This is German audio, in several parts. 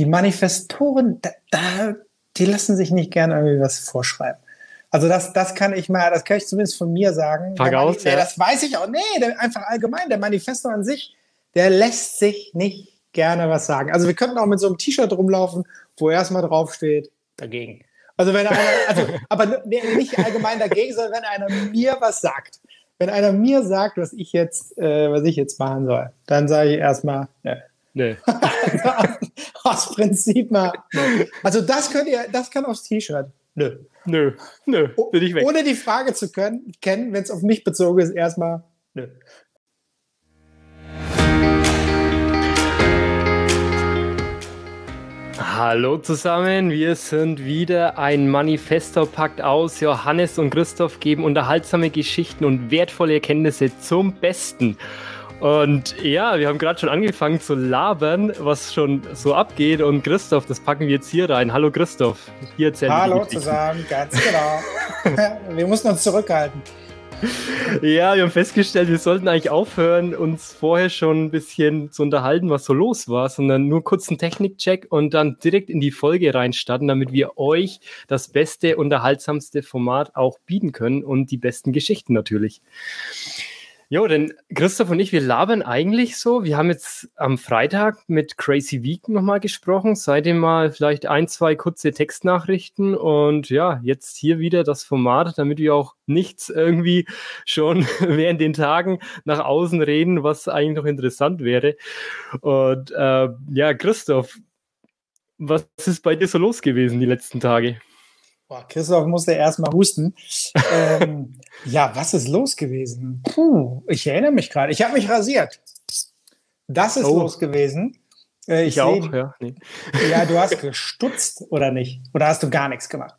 die Manifestoren, da, da, die lassen sich nicht gerne irgendwie was vorschreiben. Also das, das kann ich mal, das kann ich zumindest von mir sagen. Tag aus, ja. Das weiß ich auch. Nee, der, einfach allgemein. Der Manifesto an sich, der lässt sich nicht gerne was sagen. Also wir könnten auch mit so einem T-Shirt rumlaufen, wo erstmal draufsteht, dagegen. Also wenn einer, also, aber nicht allgemein dagegen, sondern wenn einer mir was sagt. Wenn einer mir sagt, was ich jetzt, äh, was ich jetzt machen soll, dann sage ich erstmal, ne. Nee. aus Prinzip mal. Nee. Also das könnt ihr, das kann aufs T-Shirt. Nö. Nö. Nö. Bin ich weg. Ohne die Frage zu können, kennen, wenn es auf mich bezogen ist, erstmal. Nö. Hallo zusammen, wir sind wieder ein Manifesto packt aus. Johannes und Christoph geben unterhaltsame Geschichten und wertvolle Erkenntnisse zum Besten. Und ja, wir haben gerade schon angefangen zu labern, was schon so abgeht. Und Christoph, das packen wir jetzt hier rein. Hallo Christoph. Hier erzählen Hallo zusammen, ganz genau. wir mussten uns zurückhalten. Ja, wir haben festgestellt, wir sollten eigentlich aufhören, uns vorher schon ein bisschen zu unterhalten, was so los war, sondern nur kurz einen Technikcheck und dann direkt in die Folge reinstarten, damit wir euch das beste, unterhaltsamste Format auch bieten können und die besten Geschichten natürlich. Jo, denn Christoph und ich, wir labern eigentlich so. Wir haben jetzt am Freitag mit Crazy Week nochmal gesprochen. Seitdem mal vielleicht ein, zwei kurze Textnachrichten und ja, jetzt hier wieder das Format, damit wir auch nichts irgendwie schon während den Tagen nach außen reden, was eigentlich noch interessant wäre. Und äh, ja, Christoph, was ist bei dir so los gewesen die letzten Tage? Boah, Christoph musste erstmal husten. ähm, ja, was ist los gewesen? Puh, ich erinnere mich gerade. Ich habe mich rasiert. Das ist oh. los gewesen. Äh, ich, ich auch, ja. Nee. Ja, du hast gestutzt oder nicht? Oder hast du gar nichts gemacht?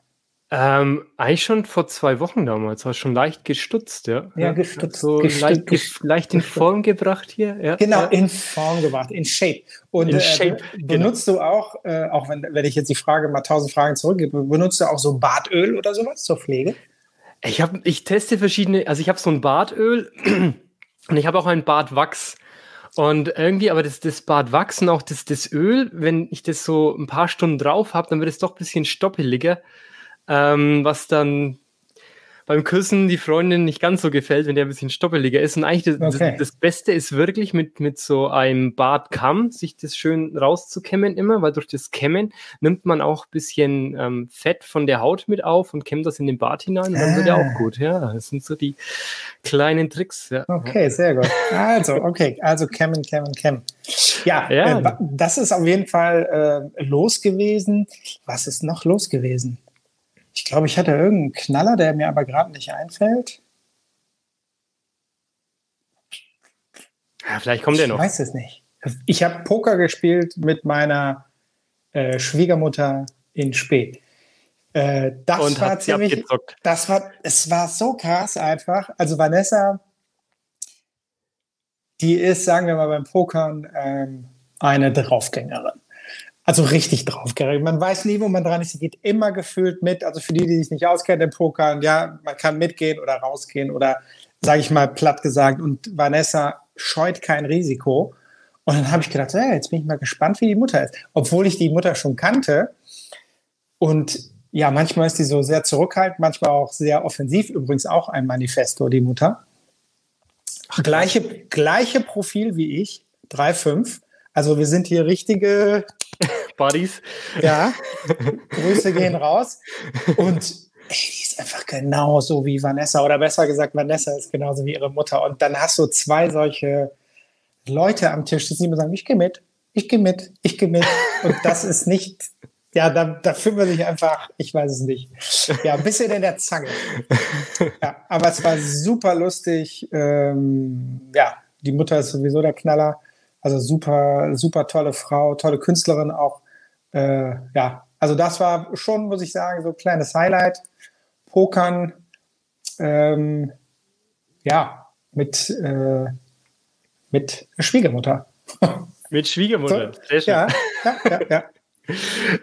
Ähm, eigentlich schon vor zwei Wochen damals, war schon leicht gestutzt, ja. Ja, gestutzt. So gestutzt, leicht, gestutzt. leicht in Form gebracht hier, ja. Genau, in Form gebracht, in Shape. Und in äh, Shape, benutzt genau. du auch, äh, auch wenn, wenn ich jetzt die Frage mal tausend Fragen zurückgebe, benutzt du auch so Bartöl oder sowas zur Pflege? Ich habe, ich teste verschiedene, also ich habe so ein Bartöl und ich habe auch ein Bartwachs. Und irgendwie, aber das, das Bartwachs und auch das, das Öl, wenn ich das so ein paar Stunden drauf habe, dann wird es doch ein bisschen stoppeliger ähm, was dann beim Küssen die Freundin nicht ganz so gefällt, wenn der ein bisschen stoppeliger ist. Und eigentlich das, okay. das, das, Beste ist wirklich mit, mit so einem Bartkamm, sich das schön rauszukämmen immer, weil durch das Kämmen nimmt man auch ein bisschen ähm, Fett von der Haut mit auf und kämmt das in den Bart hinein und dann wird er auch ah. gut. Ja, das sind so die kleinen Tricks. Ja. Okay, sehr gut. Also, okay, also kämmen, kämmen, kämmen. Ja, ja. Äh, das ist auf jeden Fall äh, los gewesen. Was ist noch los gewesen? Ich glaube, ich hatte irgendeinen Knaller, der mir aber gerade nicht einfällt. Ja, vielleicht kommt der noch. Ich weiß es nicht. Ich habe Poker gespielt mit meiner äh, Schwiegermutter in Spee. Äh, das Und war ziemlich. Das war, es war so krass einfach. Also Vanessa, die ist, sagen wir mal, beim Pokern ähm, eine Draufgängerin. Also richtig draufgeregt. Man weiß nie, wo man dran ist. Sie geht immer gefühlt mit. Also für die, die sich nicht auskennen im Pokern, ja, man kann mitgehen oder rausgehen oder, sage ich mal, platt gesagt. Und Vanessa scheut kein Risiko. Und dann habe ich gedacht, ja, jetzt bin ich mal gespannt, wie die Mutter ist. Obwohl ich die Mutter schon kannte. Und ja, manchmal ist die so sehr zurückhaltend, manchmal auch sehr offensiv. Übrigens auch ein Manifesto, die Mutter. Ach, gleiche, gleiche Profil wie ich, 3,5. Also wir sind hier richtige Buddies. Ja, Grüße gehen raus. Und ey, die ist einfach genauso wie Vanessa. Oder besser gesagt, Vanessa ist genauso wie ihre Mutter. Und dann hast du zwei solche Leute am Tisch, die immer sagen, ich gehe mit, ich gehe mit, ich gehe mit. Und das ist nicht, ja, da, da fühlt man sich einfach, ich weiß es nicht. Ja, ein bisschen in der Zange. Ja, aber es war super lustig. Ähm, ja, die Mutter ist sowieso der Knaller. Also super, super tolle Frau, tolle Künstlerin auch. Äh, ja, also das war schon, muss ich sagen, so ein kleines Highlight. Pokern, ähm, ja, mit, äh, mit Schwiegermutter. Mit Schwiegermutter, so, sehr schön. Ja, ja, ja, ja.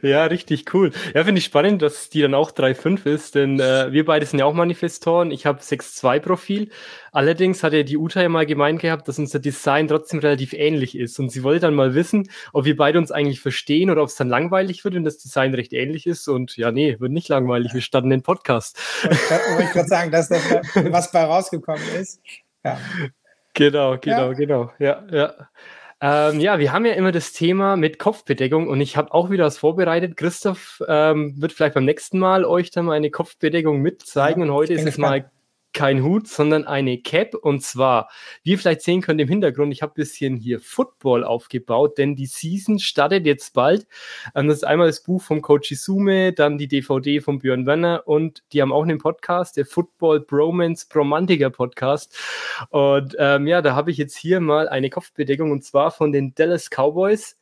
Ja, richtig cool. Ja, finde ich spannend, dass die dann auch 3.5 ist, denn äh, wir beide sind ja auch Manifestoren. Ich habe 6.2 Profil. Allerdings hat ja die Uta ja mal gemeint gehabt, dass unser Design trotzdem relativ ähnlich ist. Und sie wollte dann mal wissen, ob wir beide uns eigentlich verstehen oder ob es dann langweilig wird, wenn das Design recht ähnlich ist. Und ja, nee, wird nicht langweilig. Wir starten den Podcast. Wollte ich gerade sagen, dass das, was bei rausgekommen ist. Ja. Genau, genau, ja. genau. Ja, ja. Ähm, ja, wir haben ja immer das Thema mit Kopfbedeckung und ich habe auch wieder was vorbereitet. Christoph ähm, wird vielleicht beim nächsten Mal euch dann mal eine Kopfbedeckung mitzeigen ja, und heute ist es mal kein Hut, sondern eine Cap. Und zwar, wie ihr vielleicht sehen könnt im Hintergrund, ich habe ein bisschen hier Football aufgebaut, denn die Season startet jetzt bald. Ähm, das ist einmal das Buch vom Coach Isume, dann die DVD von Björn Werner und die haben auch einen Podcast, der Football Bromance Bromantiker Podcast. Und ähm, ja, da habe ich jetzt hier mal eine Kopfbedeckung und zwar von den Dallas Cowboys.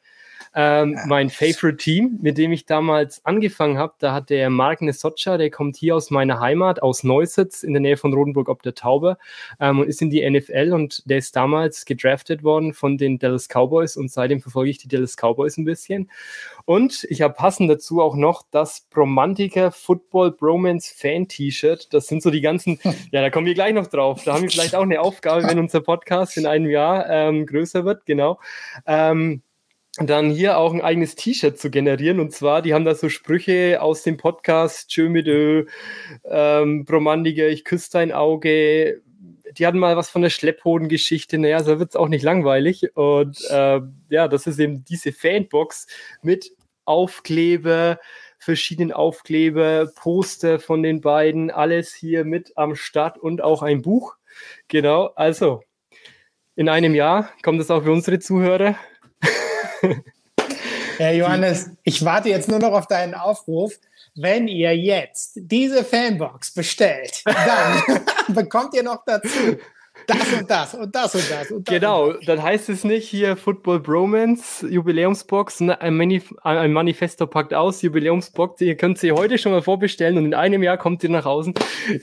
Ähm. Mein Favorite Team, mit dem ich damals angefangen habe, da hat der Mark Nesocca, der kommt hier aus meiner Heimat, aus Neusitz in der Nähe von Rodenburg ob der Tauber ähm, und ist in die NFL und der ist damals gedraftet worden von den Dallas Cowboys und seitdem verfolge ich die Dallas Cowboys ein bisschen. Und ich habe passend dazu auch noch das Bromantiker Football Bromance Fan T-Shirt. Das sind so die ganzen, ja, da kommen wir gleich noch drauf. Da haben wir vielleicht auch eine Aufgabe, wenn unser Podcast in einem Jahr ähm, größer wird, genau. Ähm, dann hier auch ein eigenes T-Shirt zu generieren. Und zwar, die haben da so Sprüche aus dem Podcast Tschö mit Ö, ähm, Bromandiger, ich küsse dein Auge. Die hatten mal was von der Schlepphodengeschichte. Naja, so wird es auch nicht langweilig. Und äh, ja, das ist eben diese Fanbox mit Aufkleber, verschiedenen Aufkleber, Poster von den beiden, alles hier mit am Start und auch ein Buch. Genau, also in einem Jahr kommt es auch für unsere Zuhörer Herr Johannes, ich warte jetzt nur noch auf deinen Aufruf. Wenn ihr jetzt diese Fanbox bestellt, dann bekommt ihr noch dazu das und das und das und das. Und das genau, und das. dann heißt es nicht hier Football Bromance, Jubiläumsbox, ein, Manif ein Manifesto packt aus, Jubiläumsbox, ihr könnt sie heute schon mal vorbestellen und in einem Jahr kommt sie nach außen.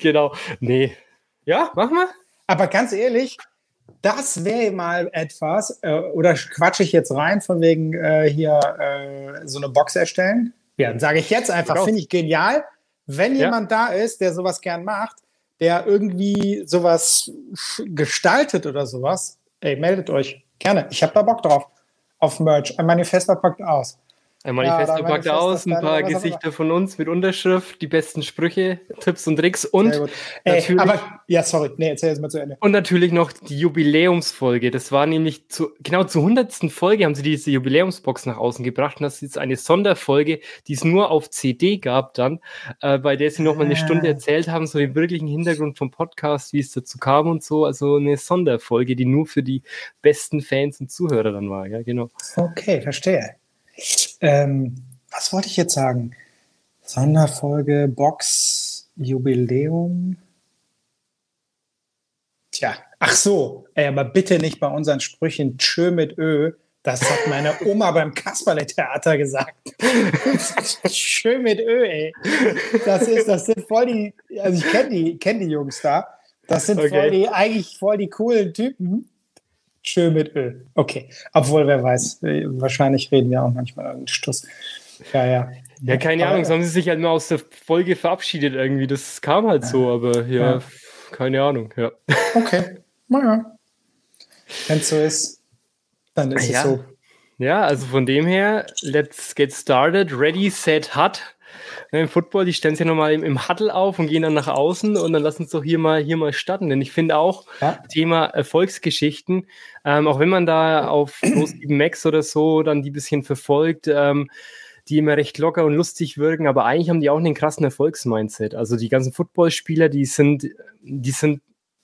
Genau, nee. Ja, mach mal. Aber ganz ehrlich, das wäre mal etwas, äh, oder quatsche ich jetzt rein von wegen äh, hier äh, so eine Box erstellen? Ja, dann sage ich jetzt einfach, finde ich genial. Wenn ja. jemand da ist, der sowas gern macht, der irgendwie sowas gestaltet oder sowas, ey, meldet euch gerne. Ich habe da Bock drauf. Auf Merch. Ein Manifesto packt aus. Ein Manifest ja, packt aus, ein paar Gesichter von uns mit Unterschrift, die besten Sprüche, Tipps und Tricks und Ey, aber ja, sorry, nee, erzähl jetzt mal zu Ende. Und natürlich noch die Jubiläumsfolge. Das war nämlich zu, genau zur hundertsten Folge haben sie diese Jubiläumsbox nach außen gebracht und das ist jetzt eine Sonderfolge, die es nur auf CD gab dann, äh, bei der sie noch mal eine Stunde ah. erzählt haben, so den wirklichen Hintergrund vom Podcast, wie es dazu kam und so. Also eine Sonderfolge, die nur für die besten Fans und Zuhörer dann war, ja, genau. Okay, verstehe. Ähm, was wollte ich jetzt sagen? Sonderfolge, Box, Jubiläum. Tja, ach so, ey, aber bitte nicht bei unseren Sprüchen Tschö mit Ö. Das hat meine Oma beim Kasperle-Theater gesagt. Tschö mit Ö, ey. Das, ist, das sind voll die, also ich kenne die, kenn die Jungs da. Das sind okay. voll die, eigentlich voll die coolen Typen. Schön mit Öl. Okay. Obwohl, wer weiß, wahrscheinlich reden wir auch manchmal irgendeinen Stuss. Ja, ja. Ja, keine Ahnung, so haben sie sich halt nur aus der Folge verabschiedet irgendwie. Das kam halt so, aber ja, ja. keine Ahnung, ja. Okay. Naja. Wenn es so ist, dann ist ja. es so. Ja, also von dem her, let's get started. Ready, set, hot. Ne, Im Football, die stellen sich ja nochmal im, im Huddle auf und gehen dann nach außen und dann lassen uns doch hier mal, hier mal starten. Denn ich finde auch, ja. Thema Erfolgsgeschichten, ähm, auch wenn man da auf Max oder so dann die bisschen verfolgt, ähm, die immer recht locker und lustig wirken, aber eigentlich haben die auch einen krassen Erfolgsmindset. Also die ganzen Footballspieler, die sind, die sind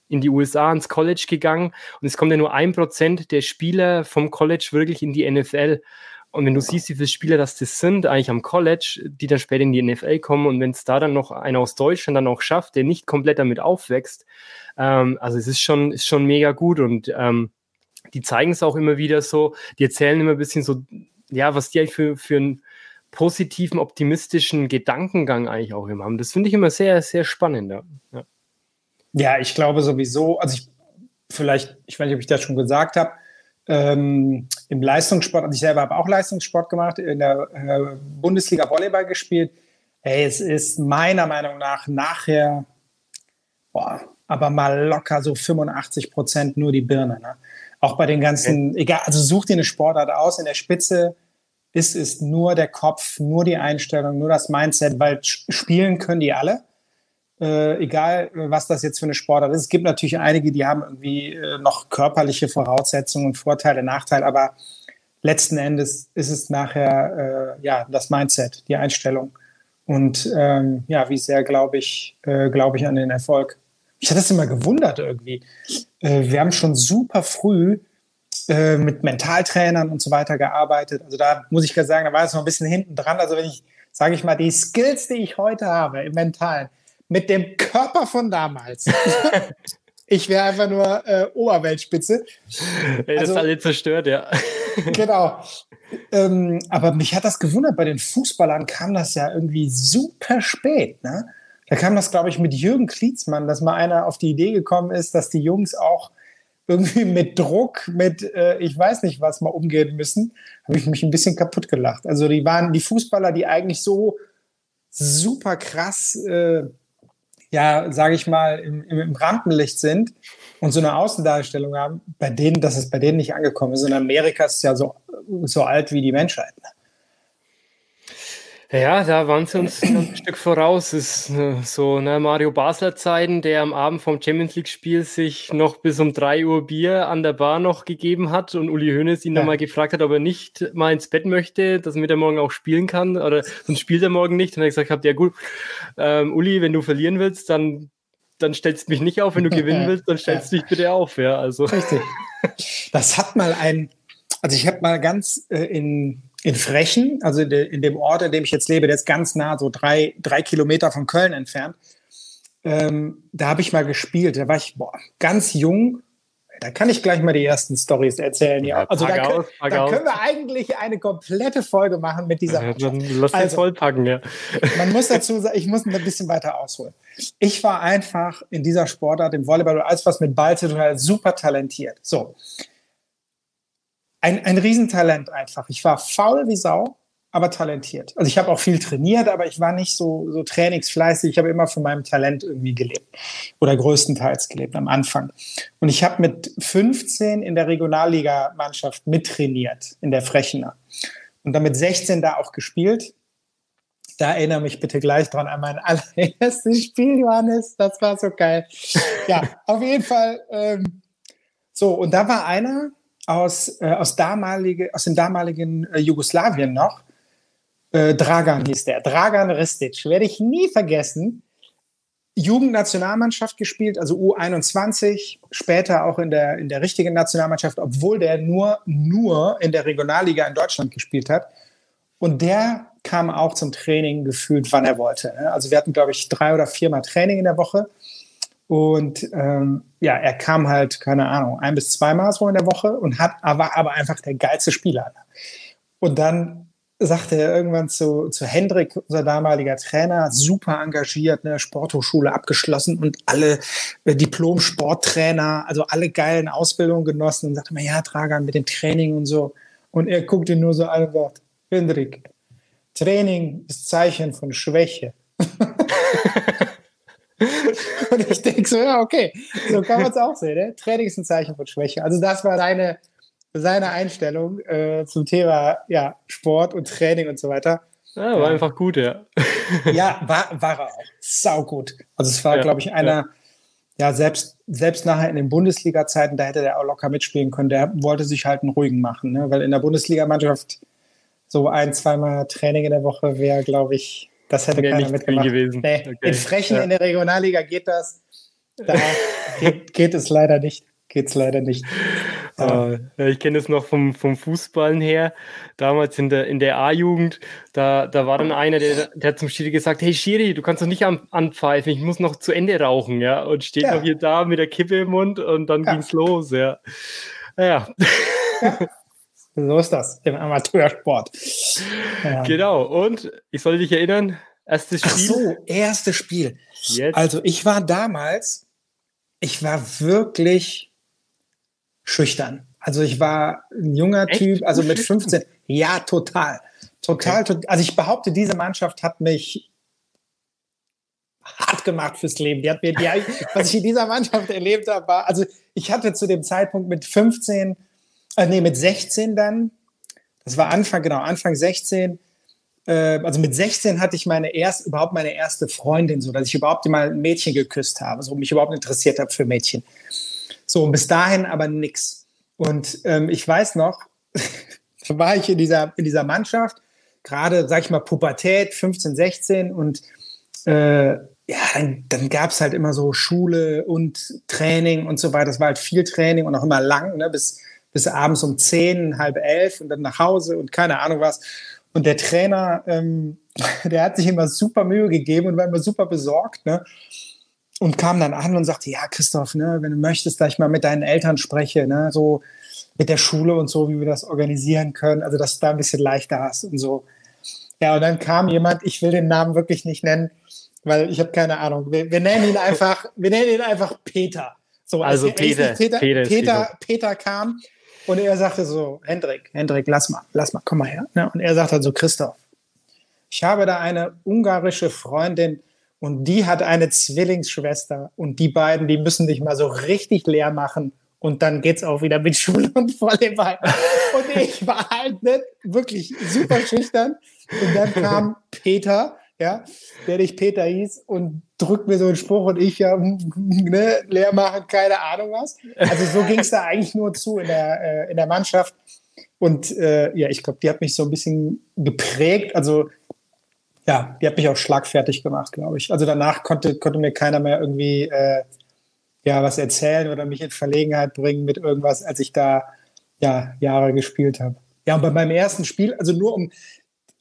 in die USA ins College gegangen und es kommt ja nur ein Prozent der Spieler vom College wirklich in die NFL. Und wenn du siehst, wie viele Spieler das, das sind, eigentlich am College, die dann später in die NFL kommen und wenn es da dann noch einer aus Deutschland dann auch schafft, der nicht komplett damit aufwächst, ähm, also es ist schon, ist schon mega gut und ähm, die zeigen es auch immer wieder so, die erzählen immer ein bisschen so, ja, was die eigentlich für, für einen positiven, optimistischen Gedankengang eigentlich auch immer haben. Das finde ich immer sehr, sehr spannend. Ja. ja, ich glaube sowieso, also ich vielleicht, ich weiß nicht, ob ich das schon gesagt habe, ähm, im Leistungssport, und ich selber habe auch Leistungssport gemacht, in der äh, Bundesliga Volleyball gespielt. Ey, es ist meiner Meinung nach nachher, boah, aber mal locker so 85 Prozent nur die Birne. Ne? Auch bei den ganzen, okay. egal, also such dir eine Sportart aus, in der Spitze ist es nur der Kopf, nur die Einstellung, nur das Mindset, weil spielen können die alle. Äh, egal, was das jetzt für eine Sportart ist. Es gibt natürlich einige, die haben irgendwie äh, noch körperliche Voraussetzungen, Vorteile, Nachteile, aber letzten Endes ist es nachher äh, ja das Mindset, die Einstellung. Und ähm, ja, wie sehr glaube ich, äh, glaube ich an den Erfolg. Ich hatte das immer gewundert irgendwie. Äh, wir haben schon super früh äh, mit Mentaltrainern und so weiter gearbeitet. Also da muss ich gerade sagen, da war es noch ein bisschen hinten dran. Also wenn ich, sage ich mal, die Skills, die ich heute habe im Mentalen, mit dem Körper von damals. ich wäre einfach nur äh, Oberweltspitze. Ey, das also, ist alle zerstört, ja. genau. Ähm, aber mich hat das gewundert, bei den Fußballern kam das ja irgendwie super spät. Ne? Da kam das, glaube ich, mit Jürgen Klietzmann, dass mal einer auf die Idee gekommen ist, dass die Jungs auch irgendwie mit Druck, mit äh, ich weiß nicht was mal umgehen müssen, habe ich mich ein bisschen kaputt gelacht. Also die waren die Fußballer, die eigentlich so super krass äh, ja, sage ich mal, im, im Rampenlicht sind und so eine Außendarstellung haben, bei denen, dass es bei denen nicht angekommen ist. In Amerika ist es ja so, so alt wie die Menschheit. Ja, da waren sie uns ein Stück voraus. Das ist äh, so ne, Mario Basler Zeiten, der am Abend vom Champions League Spiel sich noch bis um drei Uhr Bier an der Bar noch gegeben hat und Uli Hoeneß ihn ja. nochmal gefragt hat, ob er nicht mal ins Bett möchte, dass er morgen auch spielen kann oder sonst spielt er morgen nicht. Und er gesagt hat, ja gut, ähm, Uli, wenn du verlieren willst, dann dann stellst du mich nicht auf. Wenn du gewinnen willst, dann stellst du dich bitte auf. Ja, also. Richtig. Das hat mal ein, also ich habe mal ganz äh, in in Frechen, also in, de, in, dem Ort, in dem ich jetzt lebe, der ist ganz nah, so drei, drei Kilometer von Köln entfernt. Ähm, da habe ich mal gespielt. Da war ich boah, ganz jung. Da kann ich gleich mal die ersten Stories erzählen. Ja, also da, aus, können, da können wir eigentlich eine komplette Folge machen mit dieser. Ja, dann lass also, vollpacken, ja. Man muss dazu sagen, ich muss ein bisschen weiter ausholen. Ich war einfach in dieser Sportart, im Volleyball, alles was mit Ball zu tun hat, super talentiert. So, ein, ein Riesentalent einfach. Ich war faul wie Sau, aber talentiert. Also ich habe auch viel trainiert, aber ich war nicht so, so trainingsfleißig. Ich habe immer von meinem Talent irgendwie gelebt oder größtenteils gelebt am Anfang. Und ich habe mit 15 in der Regionalligamannschaft mittrainiert, in der Frechener. Und dann mit 16 da auch gespielt. Da erinnere mich bitte gleich dran an mein allererstes Spiel, Johannes. Das war so geil. Ja, auf jeden Fall. Ähm, so, und da war einer, aus, äh, aus, damalige, aus dem damaligen äh, Jugoslawien noch. Äh, Dragan hieß der. Dragan Ristic. Werde ich nie vergessen. Jugendnationalmannschaft gespielt, also U21, später auch in der, in der richtigen Nationalmannschaft, obwohl der nur, nur in der Regionalliga in Deutschland gespielt hat. Und der kam auch zum Training gefühlt, wann er wollte. Ne? Also wir hatten, glaube ich, drei oder viermal Training in der Woche. Und ähm, ja, er kam halt, keine Ahnung, ein bis zweimal so in der Woche und hat, war aber einfach der geilste Spieler. Und dann sagte er irgendwann zu, zu Hendrik, unser damaliger Trainer, super engagiert, ne, Sporthochschule abgeschlossen und alle äh, Diplom-Sporttrainer, also alle geilen Ausbildungen genossen und sagte mir, ja, Tragan mit dem Training und so. Und er guckte nur so an und sagt, Hendrik, Training ist Zeichen von Schwäche. Und ich denke so, ja, okay, so kann man es auch sehen. Ne? Training ist ein Zeichen von Schwäche. Also das war seine, seine Einstellung äh, zum Thema ja, Sport und Training und so weiter. Ja, war ja. einfach gut, ja. Ja, war, war er auch. Sau gut. Also es war, ja, glaube ich, einer, ja. selbst, selbst nachher in den Bundesliga-Zeiten, da hätte der auch locker mitspielen können. Der wollte sich halt einen ruhigen machen, ne? weil in der Bundesligamannschaft so ein, zweimal Training in der Woche wäre, glaube ich, das hätte keiner nicht mitgemacht. Gewesen. Nee, okay. In Frechen ja. in der Regionalliga geht das. Da geht, geht, es leider nicht. Geht es leider nicht. Uh, ich kenne das noch vom, vom Fußballen her. Damals in der, in der A-Jugend, da, da war dann einer, der, der hat zum Schiri gesagt, hey Schiri, du kannst doch nicht an, anpfeifen, ich muss noch zu Ende rauchen, ja. Und steht ja. noch hier da mit der Kippe im Mund und dann ja. ging's los, ja. Ja. ja. So ist das im Amateursport. Ja. Genau. Und ich soll dich erinnern, erstes Spiel. Ach so, erstes Spiel. Jetzt. Also ich war damals, ich war wirklich schüchtern. Also ich war ein junger Echt? Typ, also mit 15. Ja, total. Total, okay. also ich behaupte, diese Mannschaft hat mich hart gemacht fürs Leben. Die hat mir, die, was ich in dieser Mannschaft erlebt habe, war, also ich hatte zu dem Zeitpunkt mit 15, äh, nee, mit 16 dann, das war Anfang, genau, Anfang 16, äh, also mit 16 hatte ich meine erst, überhaupt meine erste Freundin, so dass ich überhaupt mal ein Mädchen geküsst habe, so mich überhaupt interessiert habe für Mädchen. So, und bis dahin aber nix. Und ähm, ich weiß noch, da war ich in dieser, in dieser Mannschaft, gerade, sag ich mal, Pubertät, 15, 16 und äh, ja, dann, dann gab es halt immer so Schule und Training und so weiter. Das war halt viel Training und auch immer lang, ne, bis, bis abends um zehn, halb elf und dann nach Hause und keine Ahnung was. Und der Trainer, ähm, der hat sich immer super Mühe gegeben und war immer super besorgt, ne? Und kam dann an und sagte, ja, Christoph, ne, wenn du möchtest, dass ich mal mit deinen Eltern spreche, ne, so mit der Schule und so, wie wir das organisieren können, also dass du da ein bisschen leichter hast und so. Ja, und dann kam jemand, ich will den Namen wirklich nicht nennen, weil ich habe keine Ahnung. Wir, wir, nennen ihn einfach, wir nennen ihn einfach Peter. So, also, Peter, Peter, Peter, Peter, Peter, kam und er sagte so, Hendrik, Hendrik, lass mal, lass mal, komm mal her. Ne? Und er sagte dann so, Christoph, ich habe da eine ungarische Freundin und die hat eine Zwillingsschwester und die beiden, die müssen dich mal so richtig leer machen und dann geht's auch wieder mit Schule und Volleyball. Und ich war halt nicht wirklich super schüchtern. Und dann kam Peter ja, der dich Peter hieß und drückt mir so einen Spruch und ich ja ne, leer machen, keine Ahnung was. Also so ging es da eigentlich nur zu in der, äh, in der Mannschaft. Und äh, ja, ich glaube, die hat mich so ein bisschen geprägt. Also ja, die hat mich auch schlagfertig gemacht, glaube ich. Also danach konnte, konnte mir keiner mehr irgendwie äh, ja, was erzählen oder mich in Verlegenheit bringen mit irgendwas, als ich da ja, Jahre gespielt habe. Ja, und bei meinem ersten Spiel, also nur um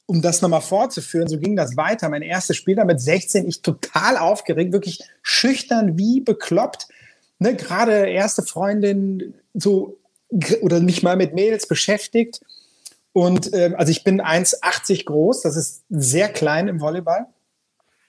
um das nochmal fortzuführen, so ging das weiter. Mein erstes Spiel da mit 16, ich total aufgeregt, wirklich schüchtern wie bekloppt. Ne, Gerade erste Freundin, so oder mich mal mit Mädels beschäftigt. Und ähm, also ich bin 1,80 groß, das ist sehr klein im Volleyball.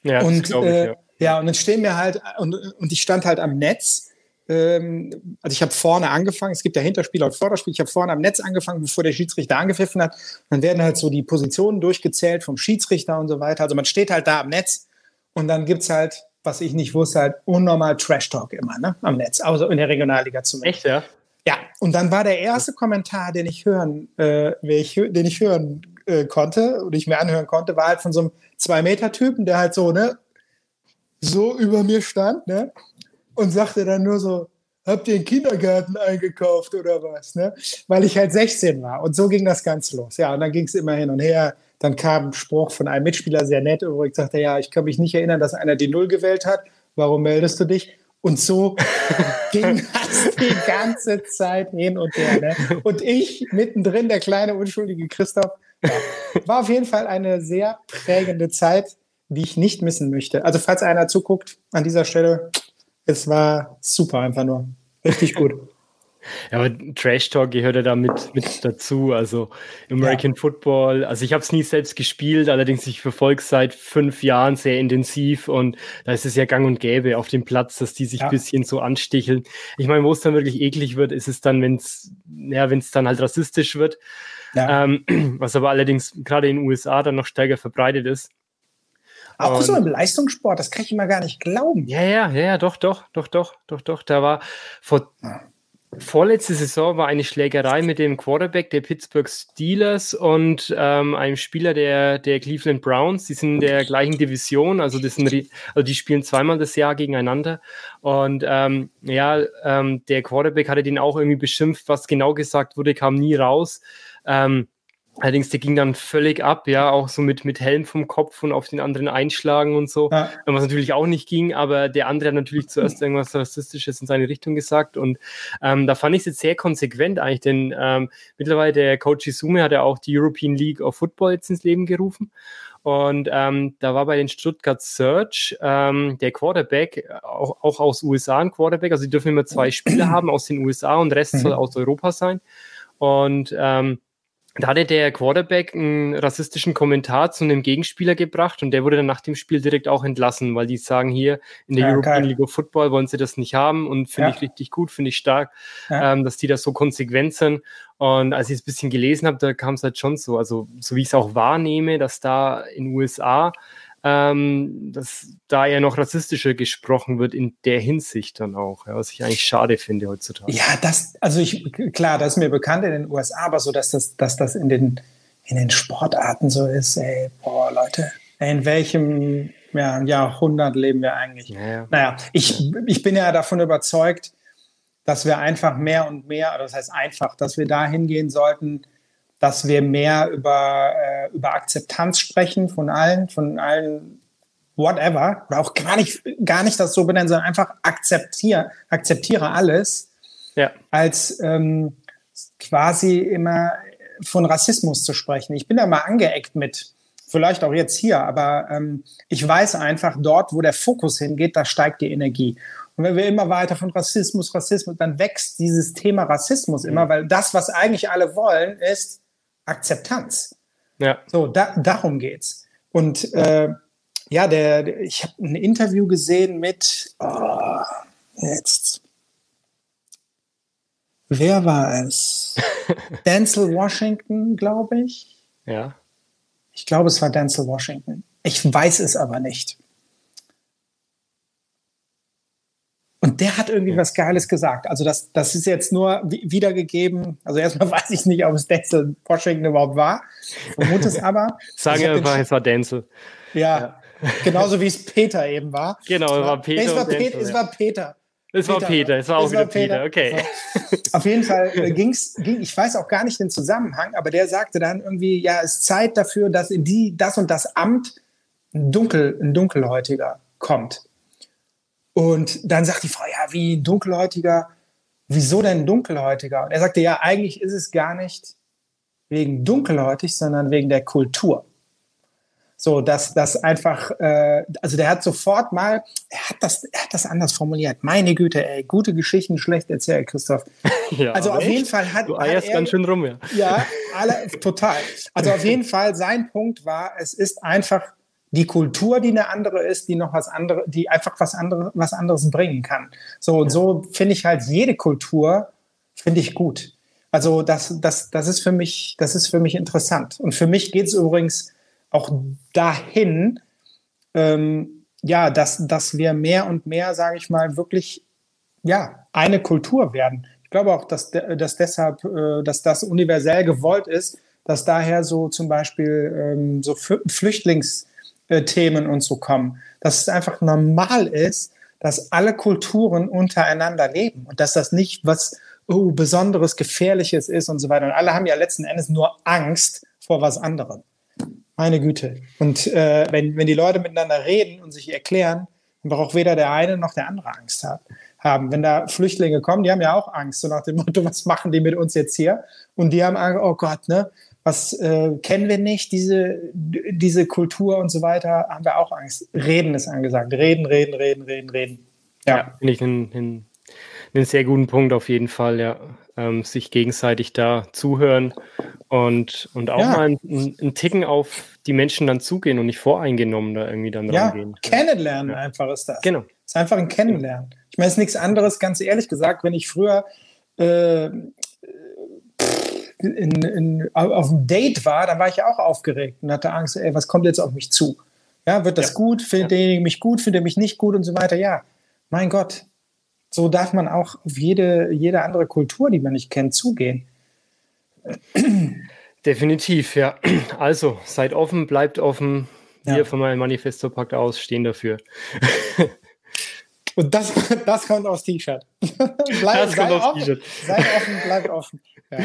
Ja, und, ich, äh, ja. ja. und dann stehen wir halt, und, und ich stand halt am Netz ähm, also ich habe vorne angefangen, es gibt ja Hinterspiel und Vorderspiel, ich habe vorne am Netz angefangen, bevor der Schiedsrichter angepfiffen hat. Dann werden halt so die Positionen durchgezählt vom Schiedsrichter und so weiter. Also man steht halt da am Netz und dann gibt es halt, was ich nicht wusste, halt unnormal Trash-Talk immer, ne? Am Netz, also in der Regionalliga zumindest. Echt, ja? Ja, und dann war der erste Kommentar, den ich hören, äh, den ich hören äh, konnte und ich mir anhören konnte, war halt von so einem Zwei-Meter-Typen, der halt so, ne, so über mir stand, ne? Und sagte dann nur so, habt ihr einen Kindergarten eingekauft oder was? Ne? Weil ich halt 16 war. Und so ging das ganz los. Ja, und dann ging es immer hin und her. Dann kam ein Spruch von einem Mitspieler, sehr nett übrigens, sagte, ja, ich kann mich nicht erinnern, dass einer die Null gewählt hat. Warum meldest du dich? Und so ging das die ganze Zeit hin und her. Ne? Und ich mittendrin, der kleine, unschuldige Christoph, ja, war auf jeden Fall eine sehr prägende Zeit, die ich nicht missen möchte. Also falls einer zuguckt, an dieser Stelle, es war super einfach nur. Richtig gut. Ja, aber Trash Talk gehört ja da mit, mit dazu. Also American ja. Football, also ich habe es nie selbst gespielt, allerdings ich verfolge seit fünf Jahren sehr intensiv und da ist es ja gang und gäbe auf dem Platz, dass die sich ja. ein bisschen so ansticheln. Ich meine, wo es dann wirklich eklig wird, ist es dann, wenn es ja, wenn es dann halt rassistisch wird. Ja. Ähm, was aber allerdings gerade in den USA dann noch stärker verbreitet ist. Auch und, so im Leistungssport, das kann ich immer gar nicht glauben. Ja, ja, ja, doch, doch, doch, doch, doch, doch. Da war vor vorletzte Saison war eine Schlägerei mit dem Quarterback der Pittsburgh Steelers und ähm, einem Spieler der, der Cleveland Browns. Die sind in der gleichen Division, also, das sind, also die spielen zweimal das Jahr gegeneinander. Und ähm, ja, ähm, der Quarterback hatte den auch irgendwie beschimpft, was genau gesagt wurde, kam nie raus. Ähm, Allerdings, der ging dann völlig ab, ja, auch so mit, mit Helm vom Kopf und auf den anderen einschlagen und so, ja. was natürlich auch nicht ging, aber der andere hat natürlich zuerst irgendwas Rassistisches in seine Richtung gesagt und ähm, da fand ich es jetzt sehr konsequent eigentlich, denn ähm, mittlerweile der Coach Izume hat ja auch die European League of Football jetzt ins Leben gerufen und ähm, da war bei den Stuttgart Search ähm, der Quarterback, auch, auch aus USA ein Quarterback, also die dürfen immer zwei Spieler haben aus den USA und der Rest soll mhm. aus Europa sein und ähm, da hatte der Quarterback einen rassistischen Kommentar zu einem Gegenspieler gebracht und der wurde dann nach dem Spiel direkt auch entlassen, weil die sagen hier in der ja, European geil. League of Football wollen sie das nicht haben und finde ja. ich richtig gut, finde ich stark, ja. ähm, dass die da so konsequent sind. Und als ich es ein bisschen gelesen habe, da kam es halt schon so, also so wie ich es auch wahrnehme, dass da in den USA ähm, dass da ja noch rassistischer gesprochen wird in der Hinsicht dann auch, ja, was ich eigentlich schade finde heutzutage. Ja, das, also ich, klar, das ist mir bekannt in den USA, aber so, dass das, dass das in den, in den Sportarten so ist, ey, boah, Leute, in welchem ja, Jahrhundert leben wir eigentlich? Ja, ja. Naja, ich, ich bin ja davon überzeugt, dass wir einfach mehr und mehr, oder das heißt einfach, dass wir da hingehen sollten, dass wir mehr über, äh, über Akzeptanz sprechen von allen, von allen whatever, oder auch gar nicht, gar nicht das so benennen, sondern einfach akzeptiere, akzeptiere alles, ja. als ähm, quasi immer von Rassismus zu sprechen. Ich bin da mal angeeckt mit, vielleicht auch jetzt hier, aber ähm, ich weiß einfach, dort, wo der Fokus hingeht, da steigt die Energie. Und wenn wir immer weiter von Rassismus, Rassismus, dann wächst dieses Thema Rassismus immer, weil das, was eigentlich alle wollen, ist, Akzeptanz. Ja. So, da, darum geht's. Und äh, ja, der, der ich habe ein Interview gesehen mit oh, jetzt. Wer war es? Denzel Washington, glaube ich. Ja. Ich glaube, es war Denzel Washington. Ich weiß es aber nicht. Der hat irgendwie was Geiles gesagt. Also das, das ist jetzt nur wiedergegeben. Also erstmal weiß ich nicht, ob es Denzel Washington überhaupt war. Vermute es aber. Sagen wir einfach, es war Denzel. Ja, ja, genauso wie es Peter eben war. Genau, es war Peter. Es war, Denzel, es war Peter. Es war Peter, es war auch wieder Peter, okay. So. Auf jeden Fall äh, ging's, ging, ich weiß auch gar nicht den Zusammenhang, aber der sagte dann irgendwie, ja, es ist Zeit dafür, dass in die, das und das Amt ein, Dunkel, ein Dunkelhäutiger kommt. Und dann sagt die Frau, ja, wie dunkelhäutiger, wieso denn dunkelhäutiger? Und er sagte, ja, eigentlich ist es gar nicht wegen dunkelhäutig, sondern wegen der Kultur. So, dass das einfach, äh, also der hat sofort mal, er hat das, er hat das anders formuliert. Meine Güte, ey, gute Geschichten schlecht erzählt, Christoph. Ja, also auf echt? jeden Fall hat du eierst hat er, ganz schön rum, ja. Ja, alle, total. Also auf jeden Fall sein Punkt war, es ist einfach die Kultur, die eine andere ist, die noch was anderes, die einfach was anderes, was anderes bringen kann. So und so finde ich halt jede Kultur finde ich gut. Also das, das, das ist für mich, das ist für mich interessant. Und für mich geht es übrigens auch dahin, ähm, ja, dass, dass wir mehr und mehr, sage ich mal, wirklich ja eine Kultur werden. Ich glaube auch, dass, dass deshalb, äh, dass das universell gewollt ist, dass daher so zum Beispiel ähm, so Flüchtlings Themen und so kommen. Dass es einfach normal ist, dass alle Kulturen untereinander leben und dass das nicht was oh, Besonderes, Gefährliches ist und so weiter. Und alle haben ja letzten Endes nur Angst vor was anderem. Meine Güte. Und äh, wenn, wenn die Leute miteinander reden und sich erklären, dann braucht weder der eine noch der andere Angst haben. Wenn da Flüchtlinge kommen, die haben ja auch Angst, so nach dem Motto, was machen die mit uns jetzt hier? Und die haben Angst, oh Gott, ne? Was äh, kennen wir nicht, diese, diese Kultur und so weiter, haben wir auch Angst. Reden ist angesagt. Reden, reden, reden, reden, reden. Ja, ja finde ich einen, einen, einen, sehr guten Punkt auf jeden Fall, ja. Ähm, sich gegenseitig da zuhören und, und auch ja. mal einen, einen, Ticken auf die Menschen dann zugehen und nicht voreingenommen da irgendwie dann ja, rangehen. Kennenlernen ja. einfach ist das. Genau. ist einfach ein Kennenlernen. Ich meine, es ist nichts anderes, ganz ehrlich gesagt, wenn ich früher äh, in, in, auf einem Date war, dann war ich ja auch aufgeregt und hatte Angst, ey, was kommt jetzt auf mich zu? Ja, wird das ja. gut? Findet ja. derjenige mich gut? Findet er mich nicht gut und so weiter? Ja, mein Gott. So darf man auch auf jede, jede andere Kultur, die man nicht kennt, zugehen. Definitiv, ja. Also, seid offen, bleibt offen. Wir ja. von meinem Manifesto packt aus, stehen dafür. Und das, das kommt aufs T-Shirt. das kommt aufs T-Shirt. Seid offen, bleibt offen. Ja.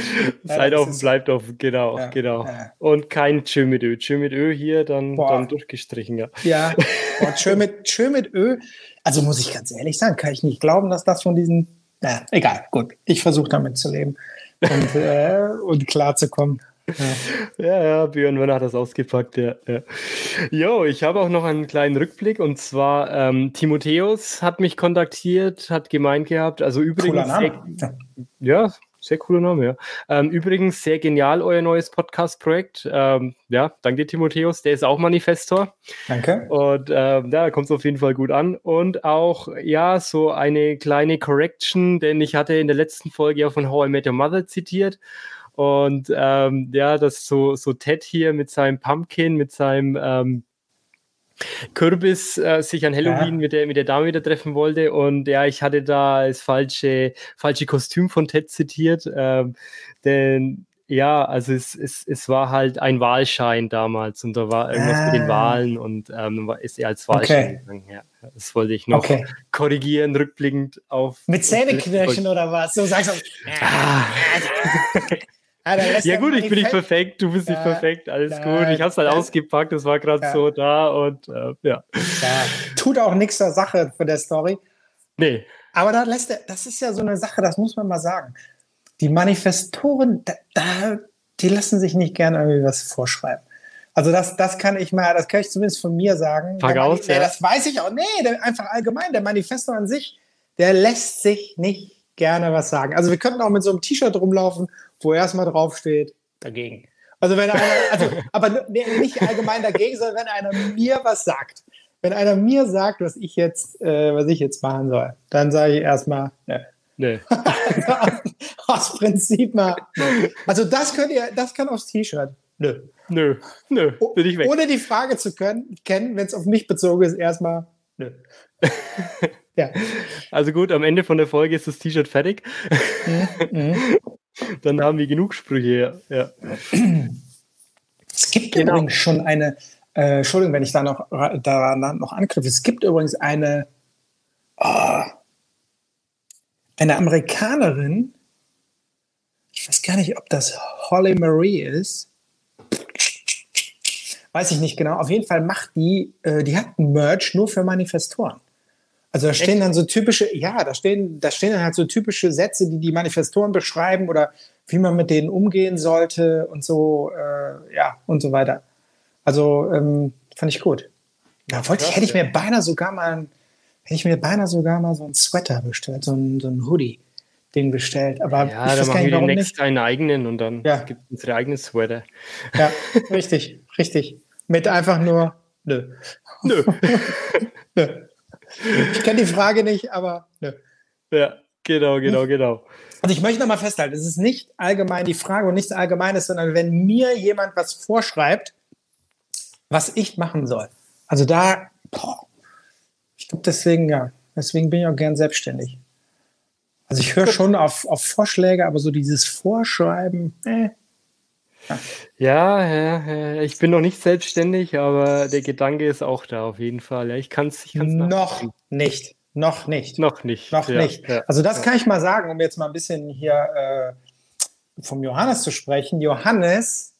Seid offen, bleibt offen, genau, ja. genau. Ja. Und kein Tschö mit Ö. Tschö mit Ö hier, dann, dann durchgestrichen, ja. Ja, Boah, Tschö, mit, Tschö mit Ö. Also muss ich ganz ehrlich sagen, kann ich nicht glauben, dass das von diesen. Na, egal, gut. Ich versuche damit zu leben und, äh, und klarzukommen. Ja. ja, ja, Björn Werner hat das ausgepackt, ja. ja. Jo, ich habe auch noch einen kleinen Rückblick und zwar ähm, Timotheus hat mich kontaktiert, hat gemeint gehabt, also übrigens. Name. Ja, sehr cooler Name, ja. Ähm, übrigens, sehr genial, euer neues Podcast-Projekt. Ähm, ja, danke dir, Timotheus. Der ist auch Manifestor. Danke. Und ähm, ja, da kommt es auf jeden Fall gut an. Und auch, ja, so eine kleine Correction, denn ich hatte in der letzten Folge ja von How I Met Your Mother zitiert. Und ähm, ja, das so, so Ted hier mit seinem Pumpkin, mit seinem ähm, Kürbis äh, sich an Halloween ja. mit, der, mit der Dame wieder treffen wollte. Und ja, ich hatte da das falsche, falsche Kostüm von Ted zitiert. Ähm, denn ja, also es, es, es war halt ein Wahlschein damals und da war irgendwas ah. mit den ah. Wahlen und ähm, ist er als Wahlschein okay. gegangen. Ja, das wollte ich noch okay. korrigieren, rückblickend auf. Mit Zähneknirschen oder was? So sagst du. Ah. Ja gut, ich bin nicht perfekt, du bist ja, nicht perfekt, alles ja, gut. Ich habe es halt ja. ausgepackt, das war gerade so da und äh, ja. Tut auch nichts der Sache für der Story. Nee. Aber da lässt er, das ist ja so eine Sache, das muss man mal sagen. Die Manifestoren, da, da, die lassen sich nicht gerne irgendwie was vorschreiben. Also das, das kann ich mal, das kann ich zumindest von mir sagen. Tag aus, nee, Das weiß ich auch. Nee, der, einfach allgemein, der Manifesto an sich, der lässt sich nicht gerne was sagen. Also wir könnten auch mit so einem T-Shirt rumlaufen wo erstmal draufsteht, dagegen. Also wenn einer, also, aber nicht allgemein dagegen, sondern wenn einer mir was sagt. Wenn einer mir sagt, was ich jetzt, äh, was ich jetzt machen soll, dann sage ich erstmal, ne. Nee. aus Prinzip mal. Ne. Also das könnt ihr, das kann aufs T-Shirt. Nö. Nö. Nö. Bin ich weg. Ohne die Frage zu können, kennen, wenn es auf mich bezogen ist, erstmal, nö. ja. Also gut, am Ende von der Folge ist das T-Shirt fertig. Mhm. mhm. Dann haben wir genug Sprüche, ja. Es gibt genau. übrigens schon eine, äh, Entschuldigung, wenn ich da noch, da noch angriff, es gibt übrigens eine, oh, eine Amerikanerin, ich weiß gar nicht, ob das Holly Marie ist, weiß ich nicht genau, auf jeden Fall macht die, äh, die hat ein Merch nur für Manifestoren. Also da stehen Echt? dann so typische, ja, da stehen, da stehen dann halt so typische Sätze, die die Manifestoren beschreiben oder wie man mit denen umgehen sollte und so, äh, ja, und so weiter. Also ähm, fand ich gut. Da wollte ich, hätte ich mir beinahe sogar mal, hätte ich mir beinahe sogar mal so ein Sweater bestellt, so ein, so ein Hoodie. Ding bestellt. Aber ja, ich dann machen wir demnächst einen eigenen und dann ja. gibt es unsere eigenen Sweater. Ja, richtig, richtig. Mit einfach nur nö. Nö. nö. Ich kenne die Frage nicht, aber nö. Ja, genau, genau, genau. Also ich möchte nochmal festhalten, es ist nicht allgemein die Frage und nichts Allgemeines, sondern wenn mir jemand was vorschreibt, was ich machen soll. Also da, boah, ich glaube deswegen, ja, deswegen bin ich auch gern selbstständig. Also ich höre schon auf, auf Vorschläge, aber so dieses Vorschreiben, äh, ja, ja, ja, ich bin noch nicht selbstständig, aber der Gedanke ist auch da auf jeden Fall. Ja, ich kann es ich kann's noch nicht. Noch nicht. Noch nicht. Noch ja, nicht. Also das kann ich mal sagen, um jetzt mal ein bisschen hier äh, vom Johannes zu sprechen. Johannes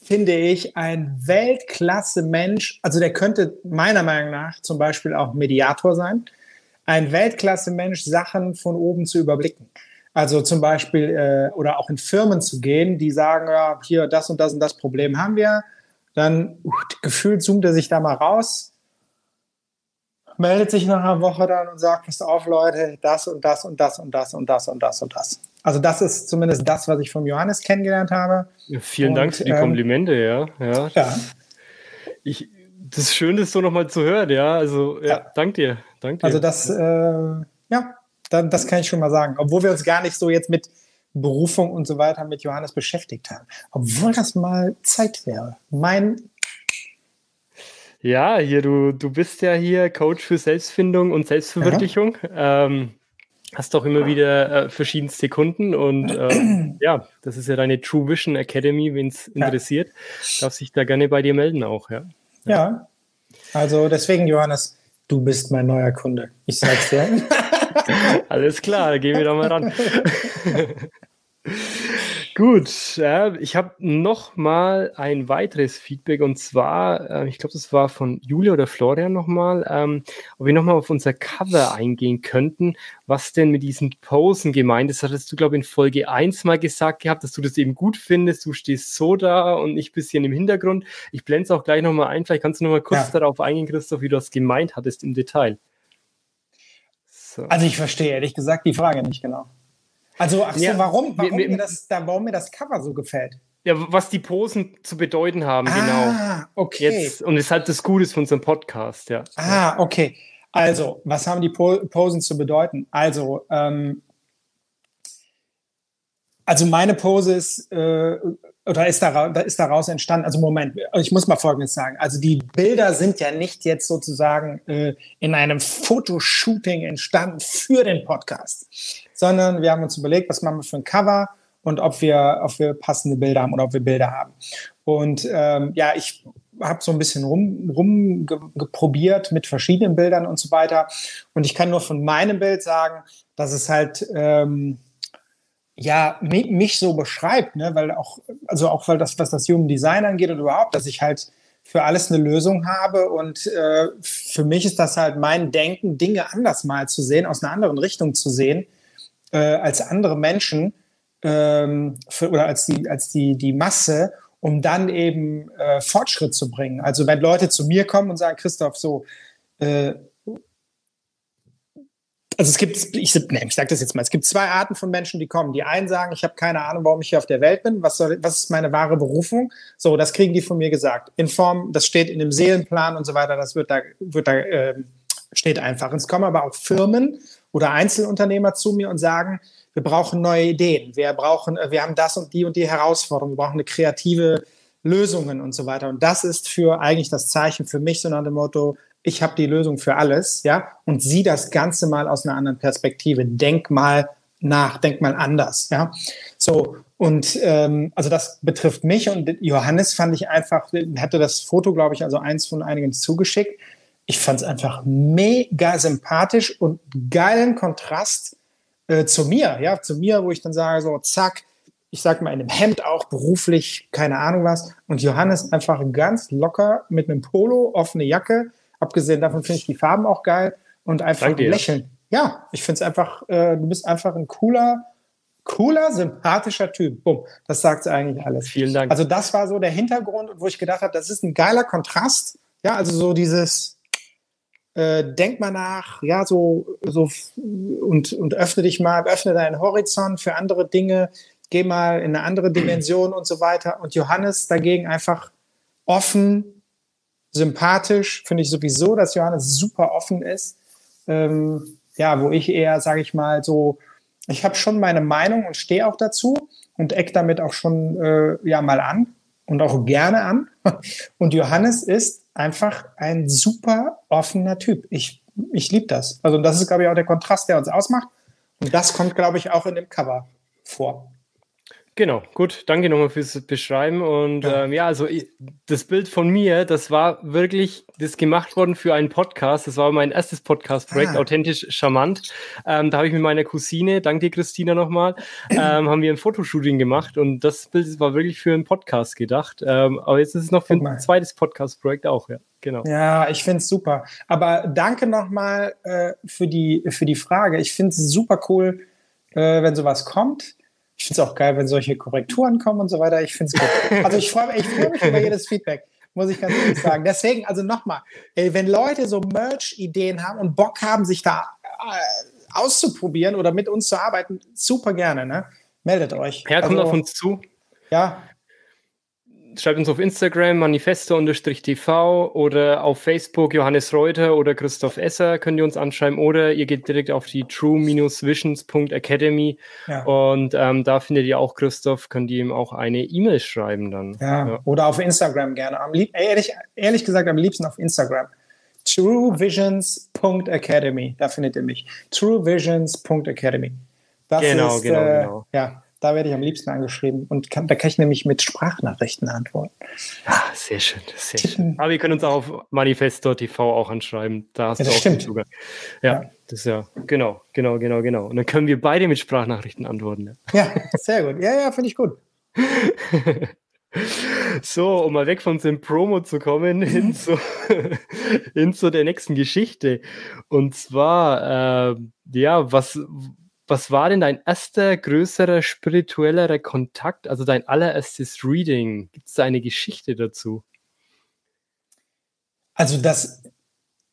finde ich ein Weltklasse Mensch. Also der könnte meiner Meinung nach zum Beispiel auch Mediator sein. Ein Weltklasse Mensch, Sachen von oben zu überblicken. Also zum Beispiel äh, oder auch in Firmen zu gehen, die sagen, ja, hier das und das und das Problem haben wir. Dann uh, gefühlt zoomt er sich da mal raus, meldet sich nach einer Woche dann und sagt, passt auf, Leute, das und das und das und das und das und das und das. Also das ist zumindest das, was ich vom Johannes kennengelernt habe. Ja, vielen und, Dank für die ähm, Komplimente, ja. Ja. ja. Ich, das ist schön, das so nochmal zu hören, ja. Also ja, ja. dank dir. Dank dir. Also das, äh, ja, dann, das kann ich schon mal sagen. Obwohl wir uns gar nicht so jetzt mit Berufung und so weiter mit Johannes beschäftigt haben. Obwohl das mal Zeit wäre. Mein ja, hier, du, du bist ja hier Coach für Selbstfindung und Selbstverwirklichung. Ja. Ähm, hast doch immer wieder äh, verschiedenste Kunden und äh, ja, das ist ja deine True Vision Academy, wenn es interessiert, ja. darf sich da gerne bei dir melden auch, ja. ja. Ja, also deswegen, Johannes, du bist mein neuer Kunde. Ich sag's dir. Alles klar, gehen wir doch mal ran. Gut, äh, ich habe noch mal ein weiteres Feedback und zwar, äh, ich glaube, das war von Julia oder Florian nochmal, ähm, ob wir nochmal auf unser Cover eingehen könnten, was denn mit diesen Posen gemeint ist. Das hattest du, glaube ich, in Folge 1 mal gesagt gehabt, dass du das eben gut findest. Du stehst so da und ich bisschen im Hintergrund. Ich blende es auch gleich nochmal ein. Vielleicht kannst du nochmal kurz ja. darauf eingehen, Christoph, wie du das gemeint hattest im Detail. So. Also ich verstehe ehrlich gesagt die Frage nicht genau. Also, ach so, ja, warum, warum, mir, mir, das, da, warum mir das Cover so gefällt? Ja, was die Posen zu bedeuten haben, ah, genau. okay. Jetzt, und halt das Gute von unserem Podcast, ja. Ah, okay. Also, was haben die Posen zu bedeuten? Also, ähm, also meine Pose ist, äh, oder ist, da, ist daraus entstanden, also Moment, ich muss mal Folgendes sagen. Also die Bilder sind ja nicht jetzt sozusagen äh, in einem Fotoshooting entstanden für den Podcast, sondern wir haben uns überlegt, was machen wir für ein Cover und ob wir, ob wir passende Bilder haben oder ob wir Bilder haben. Und ähm, ja, ich habe so ein bisschen rumgeprobiert rum mit verschiedenen Bildern und so weiter. Und ich kann nur von meinem Bild sagen, dass es halt ähm, ja mich, so beschreibt, ne? weil auch, also auch weil das, was das Human Design angeht und überhaupt, dass ich halt für alles eine Lösung habe. Und äh, für mich ist das halt mein Denken, Dinge anders mal zu sehen, aus einer anderen Richtung zu sehen, äh, als andere Menschen ähm, für, oder als die, als die, die Masse, um dann eben äh, Fortschritt zu bringen. Also wenn Leute zu mir kommen und sagen, Christoph, so, äh, also es gibt, ich, nee, ich sage das jetzt mal, es gibt zwei Arten von Menschen, die kommen. Die einen sagen, ich habe keine Ahnung, warum ich hier auf der Welt bin, was, soll, was ist meine wahre Berufung? So, das kriegen die von mir gesagt. In Form, das steht in dem Seelenplan und so weiter, das wird da, wird da äh, steht einfach. Es kommen aber auch Firmen oder Einzelunternehmer zu mir und sagen, wir brauchen neue Ideen, wir brauchen, äh, wir haben das und die und die Herausforderungen, wir brauchen eine kreative Lösungen und so weiter. Und das ist für eigentlich das Zeichen für mich so nach dem Motto, ich habe die Lösung für alles, ja, und sieh das Ganze mal aus einer anderen Perspektive. Denk mal nach, denk mal anders, ja. So, und ähm, also das betrifft mich und Johannes fand ich einfach, hatte das Foto, glaube ich, also eins von einigen zugeschickt. Ich fand es einfach mega sympathisch und geilen Kontrast äh, zu mir, ja, zu mir, wo ich dann sage, so, zack, ich sag mal in einem Hemd auch, beruflich, keine Ahnung was. Und Johannes einfach ganz locker mit einem Polo, offene Jacke. Abgesehen davon finde ich die Farben auch geil und einfach Danke, lächeln. Ja, ich finde es einfach, äh, du bist einfach ein cooler, cooler, sympathischer Typ. Bumm, das sagt eigentlich alles. Vielen Dank. Also das war so der Hintergrund, wo ich gedacht habe, das ist ein geiler Kontrast. Ja, also so dieses, äh, denk mal nach, ja, so, so und, und öffne dich mal, öffne deinen Horizont für andere Dinge, geh mal in eine andere Dimension und so weiter. Und Johannes dagegen einfach offen, sympathisch, finde ich sowieso, dass Johannes super offen ist. Ähm, ja, wo ich eher, sage ich mal, so, ich habe schon meine Meinung und stehe auch dazu und eck damit auch schon äh, ja mal an und auch gerne an. Und Johannes ist einfach ein super offener Typ. Ich, ich liebe das. Also das ist, glaube ich, auch der Kontrast, der uns ausmacht. Und das kommt, glaube ich, auch in dem Cover vor. Genau, gut, danke nochmal fürs Beschreiben. Und ja, ähm, ja also ich, das Bild von mir, das war wirklich, das gemacht worden für einen Podcast. Das war mein erstes Podcast-Projekt, ah. authentisch charmant. Ähm, da habe ich mit meiner Cousine, danke dir Christina nochmal, ähm, haben wir ein Fotoshooting gemacht und das Bild war wirklich für einen Podcast gedacht. Ähm, aber jetzt ist es noch für ein zweites Podcast-Projekt auch, ja. Genau. Ja, ich finde es super. Aber danke nochmal äh, für, die, für die Frage. Ich finde es super cool, äh, wenn sowas kommt. Ich finde es auch geil, wenn solche Korrekturen kommen und so weiter. Ich finde es gut. Also ich freue mich, freu mich über jedes Feedback, muss ich ganz ehrlich sagen. Deswegen, also nochmal, wenn Leute so Merch-Ideen haben und Bock haben, sich da äh, auszuprobieren oder mit uns zu arbeiten, super gerne, ne? Meldet euch. Ja, kommt also, auf uns zu. Ja, schreibt uns auf Instagram manifesto-tv oder auf Facebook Johannes Reuter oder Christoph Esser könnt ihr uns anschreiben oder ihr geht direkt auf die true-visions.academy ja. und ähm, da findet ihr auch Christoph, könnt ihr ihm auch eine E-Mail schreiben dann. Ja, ja, oder auf Instagram gerne. Am lieb ehrlich, ehrlich gesagt am liebsten auf Instagram. truevisions.academy, da findet ihr mich. truevisions.academy. Das genau, ist, genau, äh, genau. Ja, da werde ich am liebsten angeschrieben und kann, da kann ich nämlich mit Sprachnachrichten antworten. Ah, sehr schön, sehr schön. Aber ihr könnt uns auch auf manifesto.tv auch anschreiben. Da hast ja, du auch stimmt. Zugang. Ja, ja, das ist ja, genau, genau, genau, genau. Und dann können wir beide mit Sprachnachrichten antworten. Ja, ja sehr gut. Ja, ja, finde ich gut. So, um mal weg von dem Promo zu kommen, hin mhm. zu, hin zu der nächsten Geschichte. Und zwar, äh, ja, was, was war denn dein erster größerer spirituellerer Kontakt, also dein allererstes Reading? Gibt es da eine Geschichte dazu? Also das,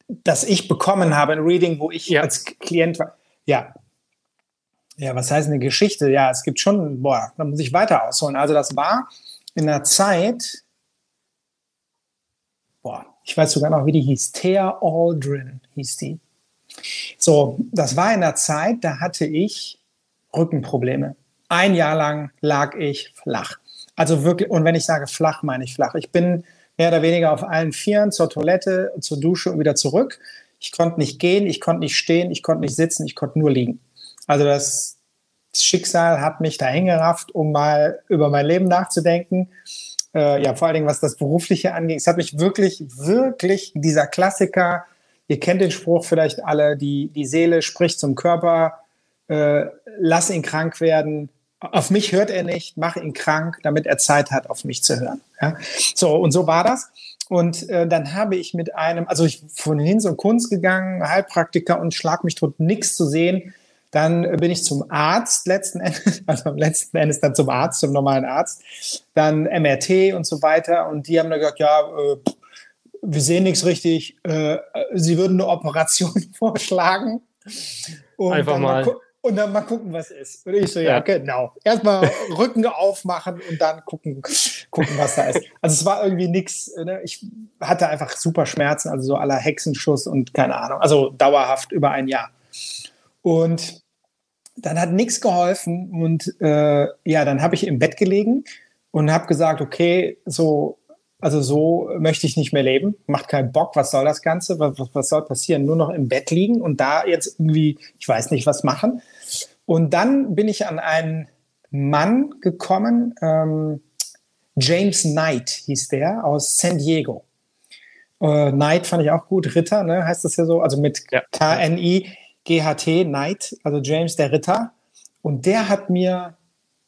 das ich bekommen habe, ein Reading, wo ich ja. als Klient war. Ja. Ja, was heißt eine Geschichte? Ja, es gibt schon, boah, da muss ich weiter ausholen. Also das war in der Zeit, boah, ich weiß sogar noch, wie die hieß, Thea Aldrin hieß die. So, das war in der Zeit, da hatte ich Rückenprobleme. Ein Jahr lang lag ich flach. Also wirklich, und wenn ich sage flach, meine ich flach. Ich bin mehr oder weniger auf allen Vieren zur Toilette, zur Dusche und wieder zurück. Ich konnte nicht gehen, ich konnte nicht stehen, ich konnte nicht sitzen, ich konnte nur liegen. Also das Schicksal hat mich dahin gerafft, um mal über mein Leben nachzudenken. Äh, ja, vor allen Dingen, was das Berufliche angeht. Es hat mich wirklich, wirklich dieser Klassiker, ihr kennt den Spruch vielleicht alle, die, die Seele spricht zum Körper, äh, lass ihn krank werden. Auf mich hört er nicht, mach ihn krank, damit er Zeit hat, auf mich zu hören. Ja? So, und so war das. Und äh, dann habe ich mit einem, also ich von Hinz und Kunst gegangen, Heilpraktiker und schlag mich tot, nichts zu sehen. Dann bin ich zum Arzt letzten Endes, also letzten Endes dann zum Arzt, zum normalen Arzt. Dann MRT und so weiter. Und die haben dann gesagt, ja, äh, wir sehen nichts richtig. Äh, sie würden eine Operation vorschlagen. Und Einfach mal. mal und dann mal gucken, was ist. Und ich so, ja, ja. genau. Erstmal Rücken aufmachen und dann gucken, gucken, was da ist. Also es war irgendwie nichts. Ne? Ich hatte einfach super Schmerzen, also so aller Hexenschuss und keine Ahnung. Also dauerhaft über ein Jahr. Und dann hat nichts geholfen und äh, ja, dann habe ich im Bett gelegen und habe gesagt, okay, so, also so möchte ich nicht mehr leben, macht keinen Bock, was soll das Ganze, was, was soll passieren, nur noch im Bett liegen und da jetzt irgendwie, ich weiß nicht, was machen. Und dann bin ich an einen Mann gekommen, ähm, James Knight hieß der, aus San Diego. Äh, Knight fand ich auch gut, Ritter, ne, heißt das ja so, also mit ja. K-N-I. GHT Knight, also James der Ritter. Und der hat mir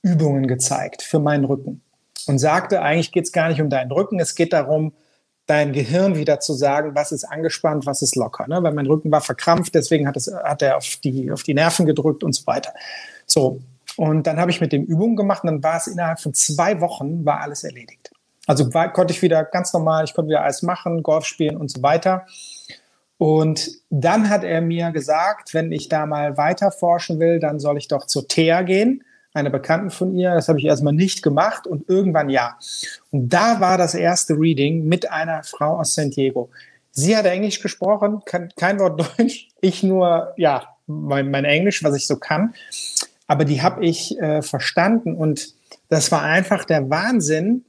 Übungen gezeigt für meinen Rücken und sagte, eigentlich geht es gar nicht um deinen Rücken, es geht darum, dein Gehirn wieder zu sagen, was ist angespannt, was ist locker. Ne? Weil mein Rücken war verkrampft, deswegen hat, es, hat er auf die, auf die Nerven gedrückt und so weiter. So, und dann habe ich mit dem Übungen gemacht und dann war es innerhalb von zwei Wochen, war alles erledigt. Also war, konnte ich wieder ganz normal, ich konnte wieder alles machen, Golf spielen und so weiter. Und dann hat er mir gesagt, wenn ich da mal weiter forschen will, dann soll ich doch zur Thea gehen, eine Bekannten von ihr. Das habe ich erstmal nicht gemacht und irgendwann ja. Und da war das erste Reading mit einer Frau aus San Diego. Sie hat Englisch gesprochen, kein Wort Deutsch. Ich nur, ja, mein, mein Englisch, was ich so kann. Aber die habe ich äh, verstanden und das war einfach der Wahnsinn,